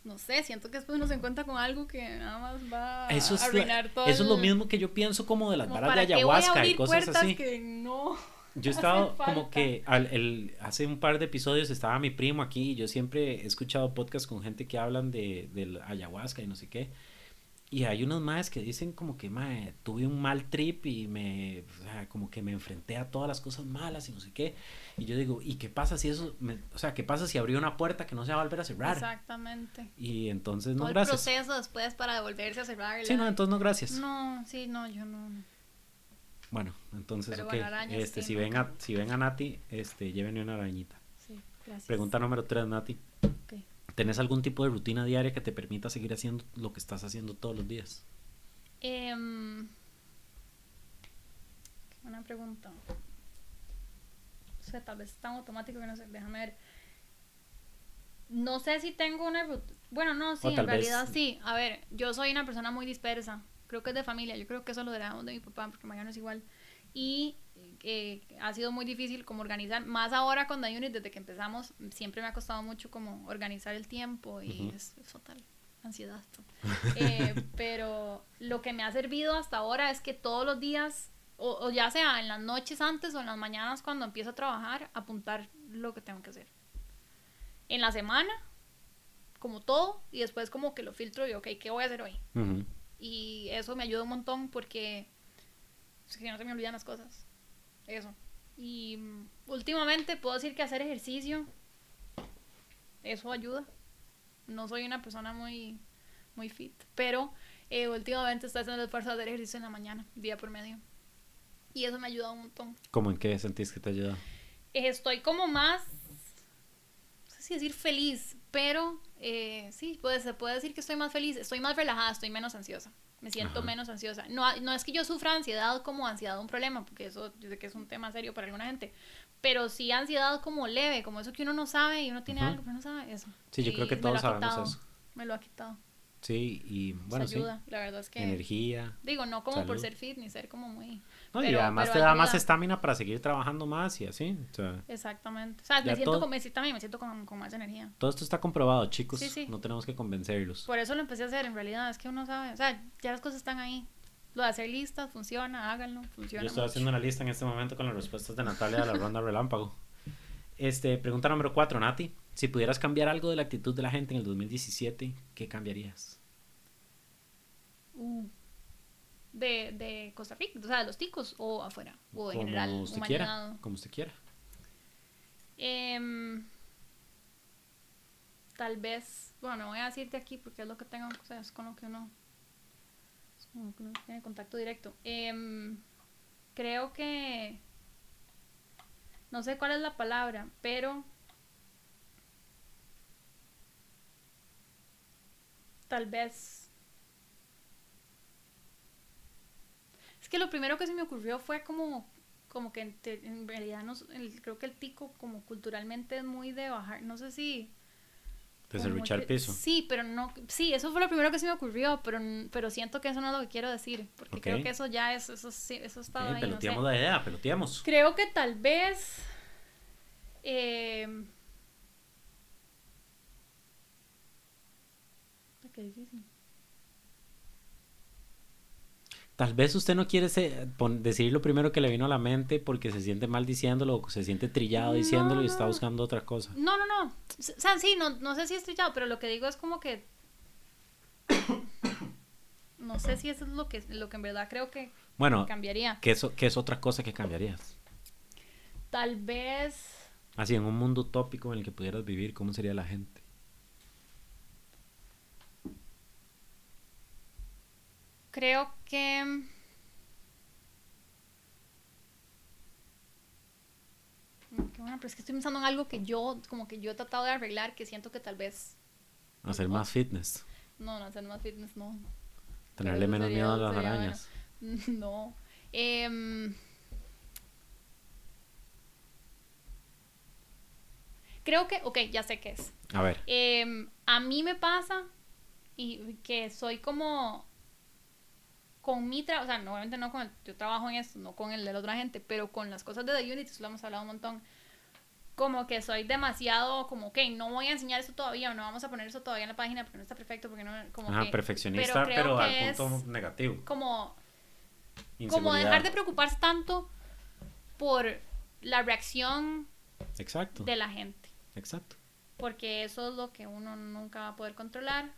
No sé, siento que después uno se encuentra con algo que nada más va Eso a la- arruinar todo. eso es lo mismo que yo pienso como de las como, varas de ¿para qué voy a ayahuasca y cosas así. que no. Yo he hacen estado como que al- el, hace un par de episodios estaba mi primo aquí y yo siempre he escuchado podcasts con gente que hablan de, del ayahuasca y no sé qué. Y hay unos más que dicen como que, mae, tuve un mal trip y me, o sea, como que me enfrenté a todas las cosas malas y no sé qué. Y yo digo, ¿y qué pasa si eso, me, o sea, qué pasa si abrió una puerta que no se va a volver a cerrar? Exactamente. Y entonces, no, Todo el gracias. proceso después para devolverse a cerrar. Sí, no, entonces no, gracias. No, sí, no, yo no. Bueno, entonces, Pero ok. arañas, este, sí, si, ven a, si ven a Nati, este, llévenle una arañita. Sí, gracias. Pregunta número tres, Nati. Ok. ¿Tenés algún tipo de rutina diaria que te permita seguir haciendo lo que estás haciendo todos los días? Em, buena pregunta. O sea, tal vez es tan automático que no sé. Déjame ver. No sé si tengo una rutina. Bueno, no, sí, en realidad vez- sí. A ver, yo soy una persona muy dispersa. Creo que es de familia. Yo creo que eso lo heredamos de mi papá, porque Mariano es igual. Y eh, ha sido muy difícil como organizar. Más ahora con The Unit, desde que empezamos, siempre me ha costado mucho como organizar el tiempo y es, es fatal. Ansiedad. esto. Eh, pero lo que me ha servido hasta ahora es que todos los días, o, o ya sea en las noches antes o en las mañanas cuando empiezo a trabajar, apuntar lo que tengo que hacer. En la semana, como todo, y después como que lo filtro y, ok, ¿qué voy a hacer hoy? Y eso me ayuda un montón porque es que no se me olvidan las cosas. Eso. Y mm, últimamente puedo decir que hacer ejercicio, eso ayuda. No soy una persona muy, muy fit, pero eh, últimamente estoy haciendo el esfuerzo de hacer ejercicio en la mañana, día por medio. Y eso me ayuda un montón. ¿Cómo en qué sentís que te ayuda? Estoy como más, si decir feliz, pero eh, sí, puede, se puede decir que estoy más feliz, estoy más relajada, estoy menos ansiosa, me siento Ajá. menos ansiosa. No, no es que yo sufra ansiedad como ansiedad un problema, porque eso yo sé que es un tema serio para alguna gente, pero sí ansiedad como leve, como eso que uno no sabe y uno tiene algo, pero no sabe eso. Sí, yo Y creo que me todos lo ha sabemos quitado, eso. Me lo ha quitado. Sí, y bueno, ayuda, la verdad es sí. que... Energía. Digo, no como por ser fit ni ser como muy... No, y además te da más estamina para seguir trabajando más y así. O sea, Exactamente. O sea, Ya me siento, todo- como, me, también me siento con, con más energía. todo esto está comprobado, chicos. Sí, sí. No tenemos que convencerlos. Por eso lo empecé a hacer, en realidad, es que uno sabe, o sea, ya las cosas están ahí. Lo de hacer listas funciona, háganlo, funciona. Yo estoy mucho. haciendo una lista en este momento con las respuestas de Natalia de la ronda relámpago. Este, pregunta número 4, Nati. Si pudieras cambiar algo de la actitud de la gente en el 2017, ¿qué cambiarías? Uh. De, de Costa Rica, o sea, de los ticos o afuera, o en Como general, usted quiera. Como usted quiera. Em, tal vez, bueno, no voy a decirte aquí porque es lo que tengo, o sea, es con lo que uno, es con lo que uno tiene contacto directo. Em, creo que, no sé cuál es la palabra, pero tal vez... que lo primero que se me ocurrió fue como, como que en, te- en realidad no, el- creo que el tico como culturalmente es muy de bajar, no sé si... De como serruchar que- piso. Sí, pero no, sí, eso fue lo primero que se me ocurrió, pero, pero siento que eso no es lo que quiero decir, porque creo que eso ya es, eso, sí, eso está Ok, ahí, no sé. peloteamos la idea, peloteamos. Creo que tal vez. Eh, qué difícil. Tal vez usted no quiere se- pon- decir lo primero que le vino a la mente porque se siente mal diciéndolo o se siente trillado No, diciéndolo y está buscando otra cosa. No, no, no. O sea, sí, no, no sé si estoy ya, pero lo que digo es como que. No sé si eso es lo que, lo que en verdad creo que Bueno, cambiaría. ¿qué es, qué es otra cosa que cambiarías? Tal vez. Así, en un mundo utópico en el que pudieras vivir, ¿cómo sería la gente? Creo que. Mm, Qué bueno, pero es que estoy pensando en algo que yo, como que yo he tratado de arreglar, que siento que tal vez. Hacer más fitness, No, no, hacer más fitness, no. tenerle menos sería- miedo a las bueno. arañas. No. Em, creo que, ok, ya sé qué es. A ver, Em, a mí me pasa y que soy como con mi trabajo, o sea, no, obviamente no con el, yo trabajo en esto, no con el de la otra gente, pero con las cosas de The Unit, eso lo hemos hablado un montón, como que soy demasiado, como, ok, no voy a enseñar eso todavía, o no vamos a poner eso todavía en la página porque no está perfecto, porque no, como ajá, que, perfeccionista, pero pero, al punto negativo. como, como dejar de preocuparse tanto por la reacción Exacto, de la gente. exacto. porque eso es lo que uno nunca va a poder controlar.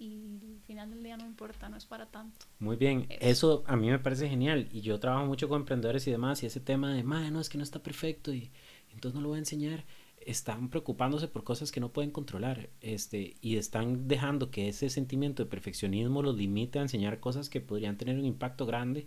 Y al final del día no importa, no es para tanto. Muy bien, eso a mí me parece genial y yo trabajo mucho con emprendedores y demás y ese tema de, madre, no, es que no está perfecto y entonces no lo voy a enseñar, están preocupándose por cosas que no pueden controlar este, y están dejando que ese sentimiento de perfeccionismo los limite a enseñar cosas que podrían tener un impacto grande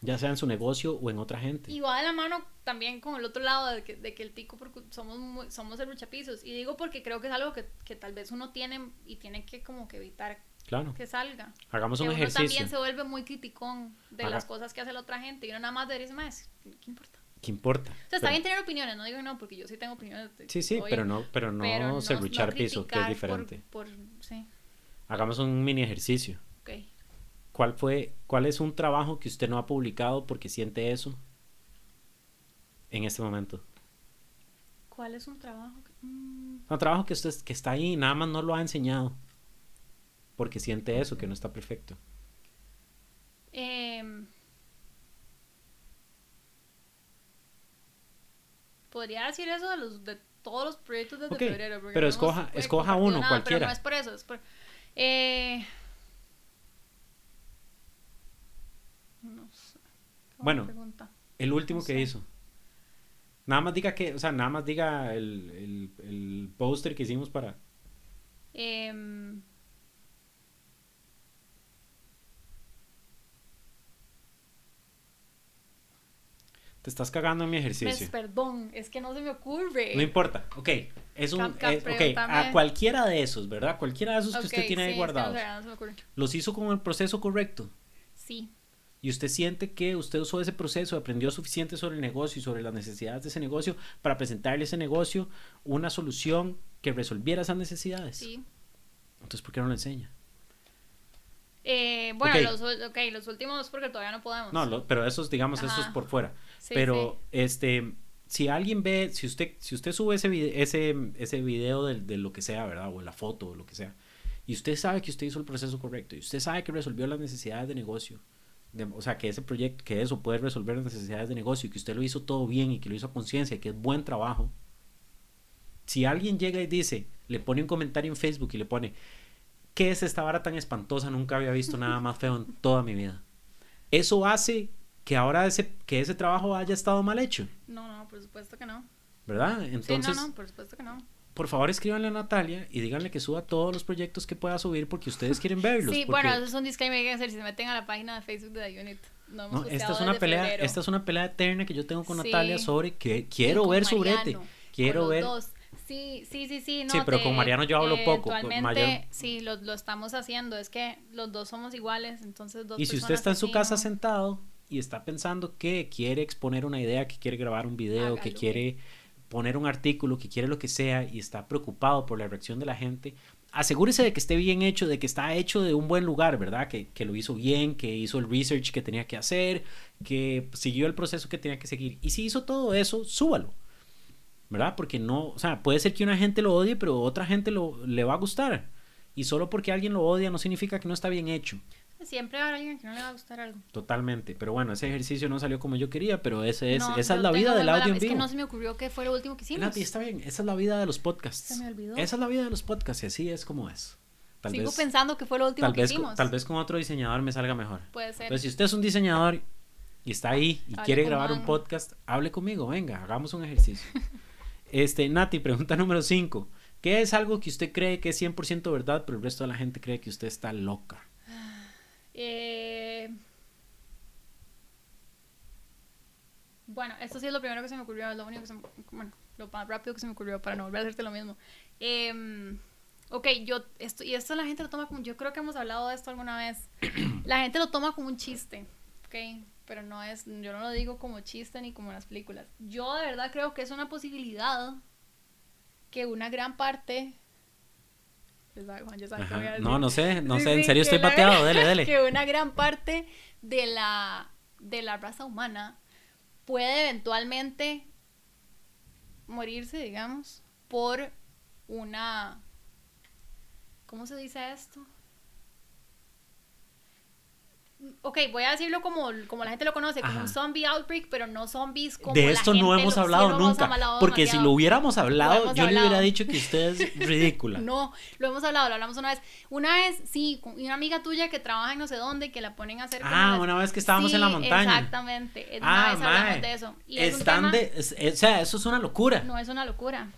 ya sea en su negocio o en otra gente. Y va de la mano también con el otro lado de que, de que el tico, porque somos, muy, somos el luchapisos. Y digo porque creo que es algo que, que, tal vez uno tiene y tiene que como que evitar claro. que salga. Hagamos un que ejercicio. Uno también se vuelve muy criticón de Haga. las cosas que hace la otra gente y uno nada más debería más, ¿qué importa? ¿Qué importa? O sea, está pero, bien tener opiniones, no digo no, porque yo sí tengo opiniones. De, sí, sí, oye, pero no, pero no, pero no no piso, que es diferente. Por, por, sí. Hagamos un mini ejercicio. Okay. ¿Cuál fue, cuál es un trabajo que usted no ha publicado porque siente eso en este momento? ¿Cuál es un trabajo? Mm. Un trabajo que usted que está ahí y nada más no lo ha enseñado porque siente eso, que no está perfecto. Eh, Podría decir eso de los de todos los proyectos desde okay, febrero. Pero no escoja, escoja uno, nada, cualquiera. Pero no es por eso. Es por, eh, no sé. Bueno, pregunta? el último No que sé. hizo. Nada más diga que, o sea, nada más diga el, el, el póster que hicimos para... Em, Te estás cagando en mi ejercicio. perdón, es que no se me ocurre. No importa, ok. Es un, Cap- cap- es- ok, pregúntame. a cualquiera de esos, ¿verdad? Cualquiera de esos que usted tiene sí, ahí es que guardados. No, sé, no se me ocurre. Los hizo con el proceso correcto. Sí, Y usted siente que usted usó ese proceso, aprendió suficiente sobre el negocio y sobre las necesidades de ese negocio para presentarle a ese negocio una solución que resolviera esas necesidades. sí. Entonces, ¿por qué no lo enseña? Eh, bueno. Los, ul- ok, los últimos porque todavía no podemos. No, lo- pero esos, digamos, esos por fuera. Sí, pero, este, si alguien ve, si usted, si usted sube ese ese, ese video de, de lo que sea, ¿verdad? O la foto, o lo que sea, y usted sabe que usted hizo el proceso correcto, y usted sabe que resolvió las necesidades de negocio, de- o sea, que ese proyecto, que eso puede resolver las necesidades de negocio, y que usted lo hizo todo bien, y que lo hizo a conciencia, y que es buen trabajo, si alguien llega y dice, le pone un comentario en Facebook y le pone, ¿qué es esta vara tan espantosa? Nunca había visto nada más feo en toda mi vida. Eso hace que ahora ese, que ese trabajo haya estado mal hecho, No, no, por supuesto que no. ¿verdad? Sí, Entonces, no, no, por supuesto que no. Por favor escríbanle a Natalia y díganle que suba todos los proyectos que pueda subir porque ustedes quieren verlos. Sí, porque- bueno, eso es un disclaimer que hacer. Si se meten a la página de Facebook de The Unit, no hemos no, esta es una pelea, febrero. esta es una pelea eterna que yo tengo con Sí. Natalia sobre que quiero ver su brete, con quiero los ver dos. Sí, sí, sí, sí. No, Sí, pero te- con Mariano yo hablo poco, con Mariano- sí, lo, lo estamos haciendo. Es que los dos somos iguales, entonces dos Y si usted está en su casa ¿no? sentado y está pensando que quiere exponer una idea, que quiere grabar un video, que quiere poner un artículo, que quiere lo que sea y está preocupado por la reacción de la gente, asegúrese de que esté bien hecho, de que está hecho de un buen lugar, ¿verdad? Que, que lo hizo bien, que hizo el research que tenía que hacer, que siguió el proceso que tenía que seguir. Y si hizo todo eso, súbalo. ¿Verdad? Porque no, o sea, puede ser que una gente lo odie, pero otra gente lo, le va a gustar. Y solo porque alguien lo odia no significa que no está bien hecho. Siempre habrá alguien que no le va a gustar algo. Totalmente. Pero bueno, ese ejercicio no salió como yo quería, pero ese es, No, esa es la vida del audio en Es que vivo. no se me ocurrió que fue lo último que hicimos. Nati, está bien, esa es la vida de los podcasts. Se me olvidó. Esa es la vida de los podcasts y así es como es. Tal Sigo vez, pensando que fue lo último tal que vez, hicimos. tal vez con otro diseñador me salga mejor. Puede ser. Pero si usted es un diseñador y está ahí y Hable quiere grabar un podcast, hable conmigo, venga, hagamos un ejercicio. este, Nati, pregunta número 5. ¿Qué es algo que usted cree que es 100% verdad, pero el resto de la gente cree que usted está loca? Eh, Bueno, esto sí es lo primero que se me ocurrió, es lo único que se me, bueno, lo más rápido que se me ocurrió para no volver a hacerte lo mismo. Em, ok, yo, esto, y esto la gente lo toma como, yo creo que hemos hablado de esto alguna vez, la gente lo toma como un chiste, ok, pero no es, yo no lo digo como chiste ni como en las películas. Yo de verdad creo que es una posibilidad que una gran parte... Juan, voy a decir. No, no sé, no Sí, sé, en serio estoy la- pateado, dele, dele. que una gran parte de la, de la raza humana puede eventualmente morirse, digamos, por una... ¿Cómo se dice esto? Ok, voy a decirlo como, como la gente lo conoce, como un zombie outbreak, pero no zombies como De la esto no hemos hablado sí nunca. hablado Porque si lo hubiéramos hablado, hemos yo le hubiera dicho que usted es ridícula. No, lo hemos hablado, lo hablamos una vez. Una vez, sí, una amiga tuya que trabaja en no sé dónde, que la ponen a hacer. Ah, una vez que estábamos en la montaña. Exactamente. Una Ah, vez hablamos mae. de eso. Y es un Están tema- de. es- o sea, eso es una locura. No es una locura.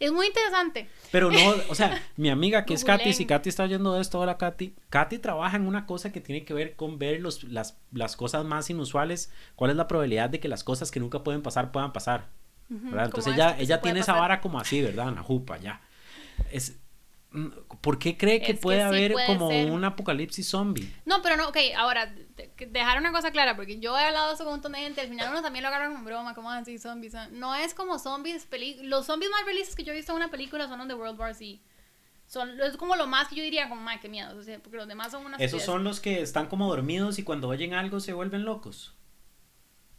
Es muy interesante. Pero no, o sea, mi amiga que es Katy, si Katy está oyendo esto, hola Katy. Katy trabaja en una cosa que tiene que ver con ver los, las, las cosas más inusuales. ¿Cuál es la probabilidad de que las cosas que nunca pueden pasar puedan pasar? Entonces ella, ella tiene esa vara como así, ¿verdad? En la jupa, ya. Es, ¿Por qué cree que Es que puede sí haber puede como ser. un apocalipsis zombie? No, pero no, ok, ahora, dejar una cosa clara, porque yo he hablado de eso con un montón de gente, al final uno también lo agarra como broma, como así, zombies. ah. No es como zombies, peli los zombies más realistas que yo he visto en una película son los de World War Z. Son, es como lo más que yo diría, como, madre, qué miedo, o sea, porque los demás son unas Esos son los que están como dormidos y cuando oyen algo se vuelven locos.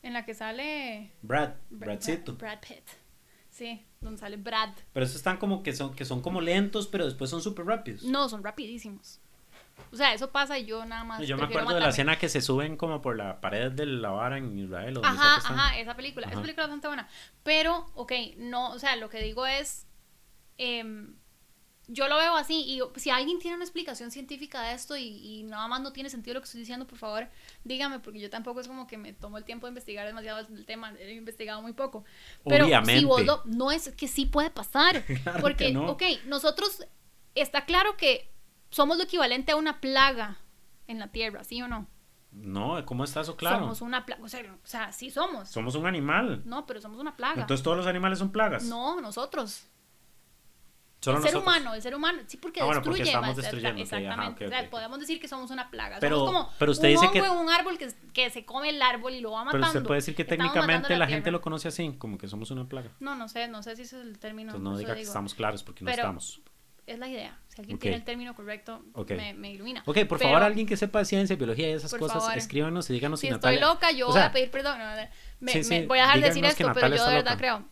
En la que sale... Brad. Brad Pitt. Sí, donde sale Brad. Pero esos están como que son, que son como lentos, pero después son súper rápidos. No, son rapidísimos. O sea, eso pasa y yo nada más. Yo me acuerdo de la escena que se suben como por la pared de la vara en Israel. o Ajá, están. ajá, esa película. Ajá. Esa película es bastante buena. Pero, ok, no, o sea, lo que digo es. em, yo lo veo así. Y si alguien tiene una explicación científica de esto y, y nada más no tiene sentido lo que estoy diciendo, por favor, dígame, porque yo tampoco es como que me tomo el tiempo de investigar demasiado el tema. He investigado muy poco. Pero Obviamente. si vos lo- no es que sí puede pasar. Claro porque, no. ok, nosotros. Está claro que somos lo equivalente a una plaga en la Tierra, ¿sí o no? No, ¿cómo está eso claro? Somos una plaga. O sea, o sea, sí somos. Somos un animal. No, pero somos una plaga. Entonces todos los animales son plagas. No, nosotros. Solo el ser humano, el ser humano. Sí, porque Ah, bueno, destruye. porque estamos destruyendo, Exactamente. ok, O sea, ok. podemos decir que somos una plaga. Pero- somos como pero usted un dice hongo que- en un árbol que, que se come el árbol y lo va matando. Pero usted puede decir que Estamos técnicamente la, gente lo conoce así, como que somos una plaga. No, no sé, no sé si ese es el término. Entonces no diga que estamos claros porque no estamos. Es la idea. Si alguien tiene el término correcto, me, me ilumina. Ok, por Pero- favor, alguien que sepa de ciencia, biología y esas cosas, favor. escríbanos y díganos Si si estoy loca, yo o voy a pedir perdón. No, no, me- sí, me- sí, voy a dejar de decir esto, pero yo de verdad creo.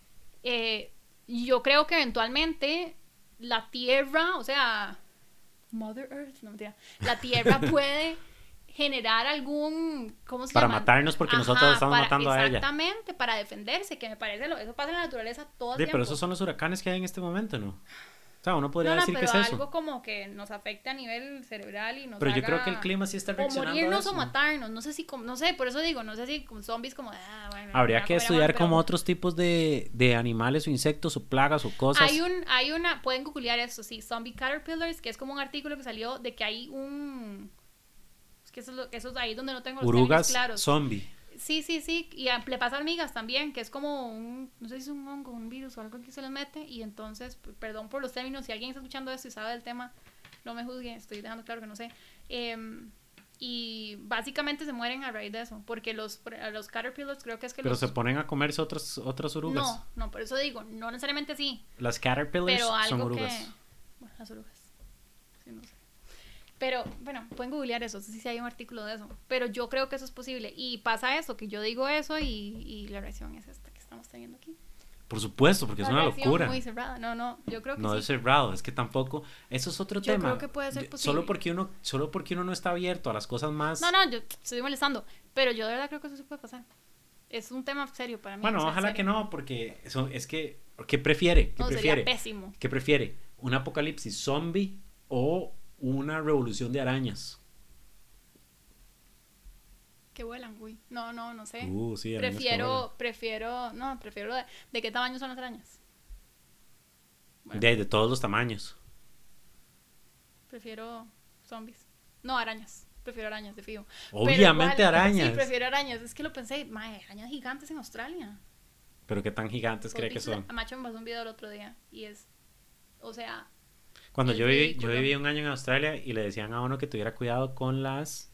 eh, yo creo que eventualmente la Tierra, o sea, Mother Earth, no mentira, la Tierra puede generar algún, ¿cómo se Para llama? matarnos porque nosotros estamos para- matando a ella. Exactamente, para defenderse, que me parece, lo, eso pasa en la naturaleza todo el Sí, tiempo. pero esos son los huracanes que hay en este momento, ¿no? O sea, uno podría no, no, decir que pero es eso. algo como que nos afecte a nivel cerebral y nos Pero yo creo que el clima sí está o reaccionando a morirnos eso. o matarnos, no sé si, como- no sé, por eso digo, no sé si como zombies como, ah, bueno, Habría a que a estudiar como otros tipos de, de animales o insectos o plagas o cosas. Hay un, hay una, pueden googlear eso, sí, zombie caterpillars, que es como un artículo que salió de que hay un, es que eso es, lo- eso es ahí donde no tengo los claros. zombie. Sí, sí, sí, y a- le pasa a hormigas también, que es como un, no sé si es un hongo, un virus o algo que se les mete, y entonces, perdón por los términos, si alguien está escuchando esto y sabe del tema, no me juzgue, estoy dejando claro que no sé. Em, y básicamente se mueren a raíz de eso, porque los, los caterpillars creo que es que Pero los... se ponen a comerse otras, otras orugas. no, no, por eso digo, no necesariamente sí, Las caterpillars pero son orugas. que... Bueno, las orugas. Sí, no sé. Pero, bueno, pueden googlear eso, no sé si hay un artículo de eso. Pero yo creo que eso es posible. Y pasa eso, que yo digo eso y, y la reacción es esta que estamos teniendo aquí. Por supuesto, porque es Una locura. muy cerrada. No, no, yo creo que No sí. es cerrado, es que tampoco. Eso es otro Yo tema. creo que puede ser posible. Solo porque uno, solo porque uno no está abierto a las cosas más. No, no, yo estoy molestando. Pero yo de verdad creo que eso sí puede pasar. Es un tema serio para mí. Bueno, ojalá serio. que no, porque eso es que. ¿Qué prefiere? ¿Qué No, prefiere? sería pésimo. ¿Qué prefiere? ¿Un apocalipsis zombie o una revolución de arañas? Que vuelan, uy. No, no, no sé. Uh, sí, prefiero, prefiero, no, prefiero. De, ¿de qué tamaño son las arañas? vuelan. De, de todos los tamaños. Prefiero zombies. No, arañas. Prefiero arañas, de fijo. Obviamente arañas. Sí, prefiero arañas. Es que lo pensé, mae, arañas gigantes en Australia. Pero qué tan gigantes cree que son. A Macho me pasó un video el otro día y es, o sea, Cuando yo viví, yo viví un año en Australia y le decían a uno que tuviera cuidado con las.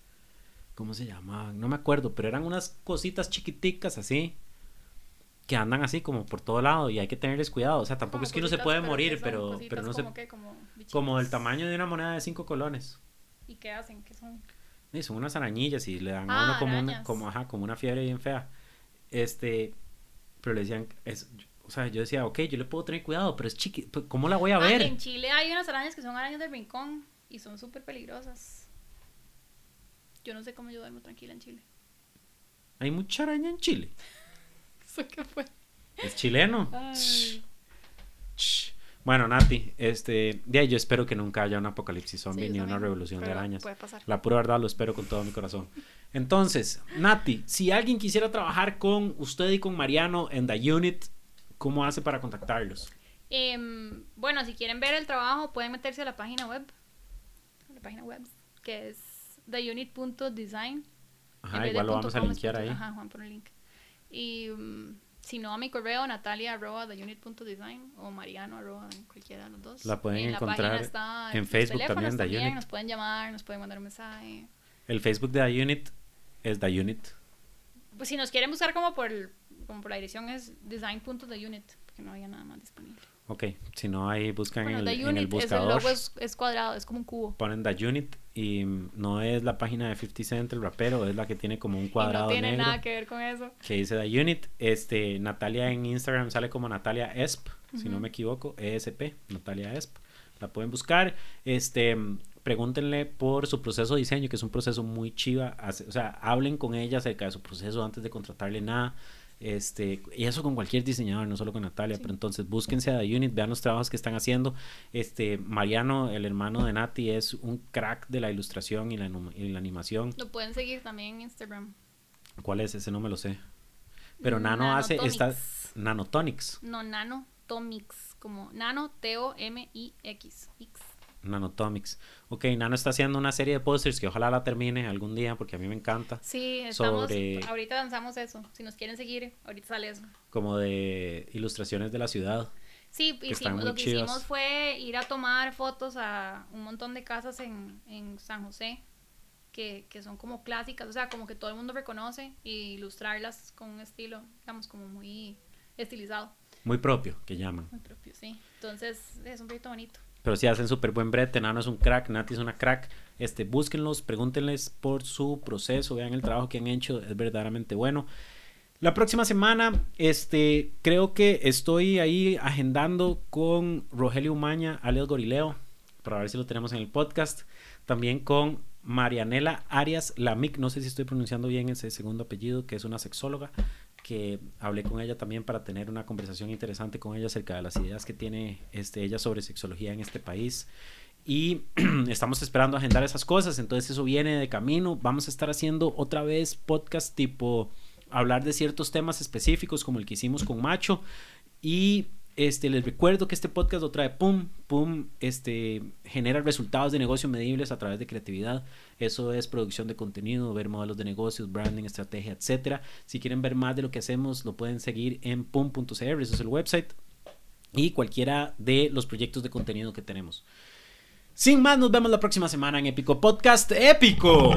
¿Cómo se llamaban? No me acuerdo, pero eran unas cositas chiquiticas así. Que andan así como por todo lado y hay que tenerles cuidado. O sea, tampoco como es que uno se puede morir, pero, pero no se. como que, como. Como del tamaño de una moneda de cinco colones. ¿Y qué hacen? ¿Qué son? Son unas arañillas y le dan a Ah, uno como una, como, ajá, como una fiebre bien fea. Este, pero le decían, es, o sea, yo decía, ok, yo le puedo tener cuidado, pero es chiqui, pues, ¿cómo la voy a Ah, ver? en Chile hay unas arañas que son arañas del rincón y son súper peligrosas. Yo no sé cómo yo duermo tranquila en Chile. Hay mucha araña en Chile. ¿Eso qué fue? Es chileno. Ay. Bueno, Nati, este, yo espero que nunca haya un apocalipsis zombie Sí, ni una revolución de arañas. Puede pasar. La pura verdad lo espero con todo mi corazón. Entonces, Nati, si alguien quisiera trabajar con usted y con Mariano en The Unit, ¿cómo hace para contactarlos? Em, bueno, si quieren ver el trabajo, pueden meterse a la página web. A la página web, que es theunit.design. En Ajá, igual lo vamos a linkear ahí. Ajá, Juan pone el link. Y mm, si no, a mi correo, natalia arroba theunit.design o mariano arroba cualquiera de los dos. La pueden en la encontrar está en los Facebook también, Unit. Nos pueden llamar, nos pueden mandar un mensaje. El Facebook de The Unit es The Unit. Pues si nos quieren buscar como por, el- como por la dirección es design.theunit, porque no había nada más disponible. Ok, si no, ahí buscan Bueno, en, el, en el Unit es el buscador. logo es, es cuadrado, es como un cubo. Ponen The Unit y mm, no es la página de 50 Cent, el rapero, es la que tiene como un Y cuadrado no tiene negro. nada que ver con eso. que dice The Unit. Este, Natalia en Instagram sale como Natalia Esp, si no me equivoco, ESP, Natalia Esp. La pueden buscar. Este, pregúntenle por su proceso de diseño, que es un proceso muy chiva. O sea, hablen con ella acerca de su proceso antes de contratarle nada. Este, y eso con cualquier diseñador, no solo con Natalia, Sí. pero entonces búsquense a The Unit, vean los trabajos que están haciendo. Este, Mariano, el hermano de Nati, es un crack de la ilustración y la, y la animación. Lo pueden seguir también en Instagram. ¿Cuál es? Ese no me lo sé. Pero Nano hace esta Nanotomics. Nanotonics. No, Nano Tomics, como Nano T-O-M-I-X. X. Nanotomics. Ok, Nano está haciendo una serie de posters que ojalá la termine algún día porque a mí me encanta. Sí, estamos, Sobre- ahorita lanzamos eso. Si nos quieren seguir, ahorita sale eso. Como de ilustraciones de la ciudad. Sí, hicimos, lo que hicimos fue ir a tomar fotos a un montón de casas en, en San José que, que son como clásicas, o sea, como que todo el mundo reconoce y ilustrarlas con un estilo, digamos, como muy estilizado, Muy propio, que llaman. muy propio, sí. Entonces, es un proyecto bonito. Pero sí hacen súper buen brete. Nano es un crack, Nati es una crack. Este, búsquenlos, pregúntenles por su proceso, vean el trabajo que han hecho, es verdaderamente bueno. La próxima semana, este, creo que estoy ahí agendando con Rogelio Umaña, alias Gorileo, para ver si lo tenemos en el podcast. También con Marianela Arias Lamic, no sé si estoy pronunciando bien ese segundo apellido, que es una sexóloga, que hablé con ella también para tener una conversación interesante con ella acerca de las ideas que tiene este, ella sobre sexología en este país. Y estamos esperando agendar esas cosas, entonces eso viene de camino. Vamos a estar haciendo otra vez podcast tipo hablar de ciertos temas específicos como el que hicimos con Macho. Y este, les recuerdo que este podcast lo trae Pum, Pum, este, genera resultados de negocio medibles a través de creatividad. Eso es producción de contenido, ver modelos de negocios, branding, estrategia, etcétera. Si quieren ver más de lo que hacemos, lo pueden seguir en pum.cr, eso es el website. Y cualquiera de los proyectos de contenido que tenemos. Sin más, nos vemos la próxima semana en Épico Podcast Épico.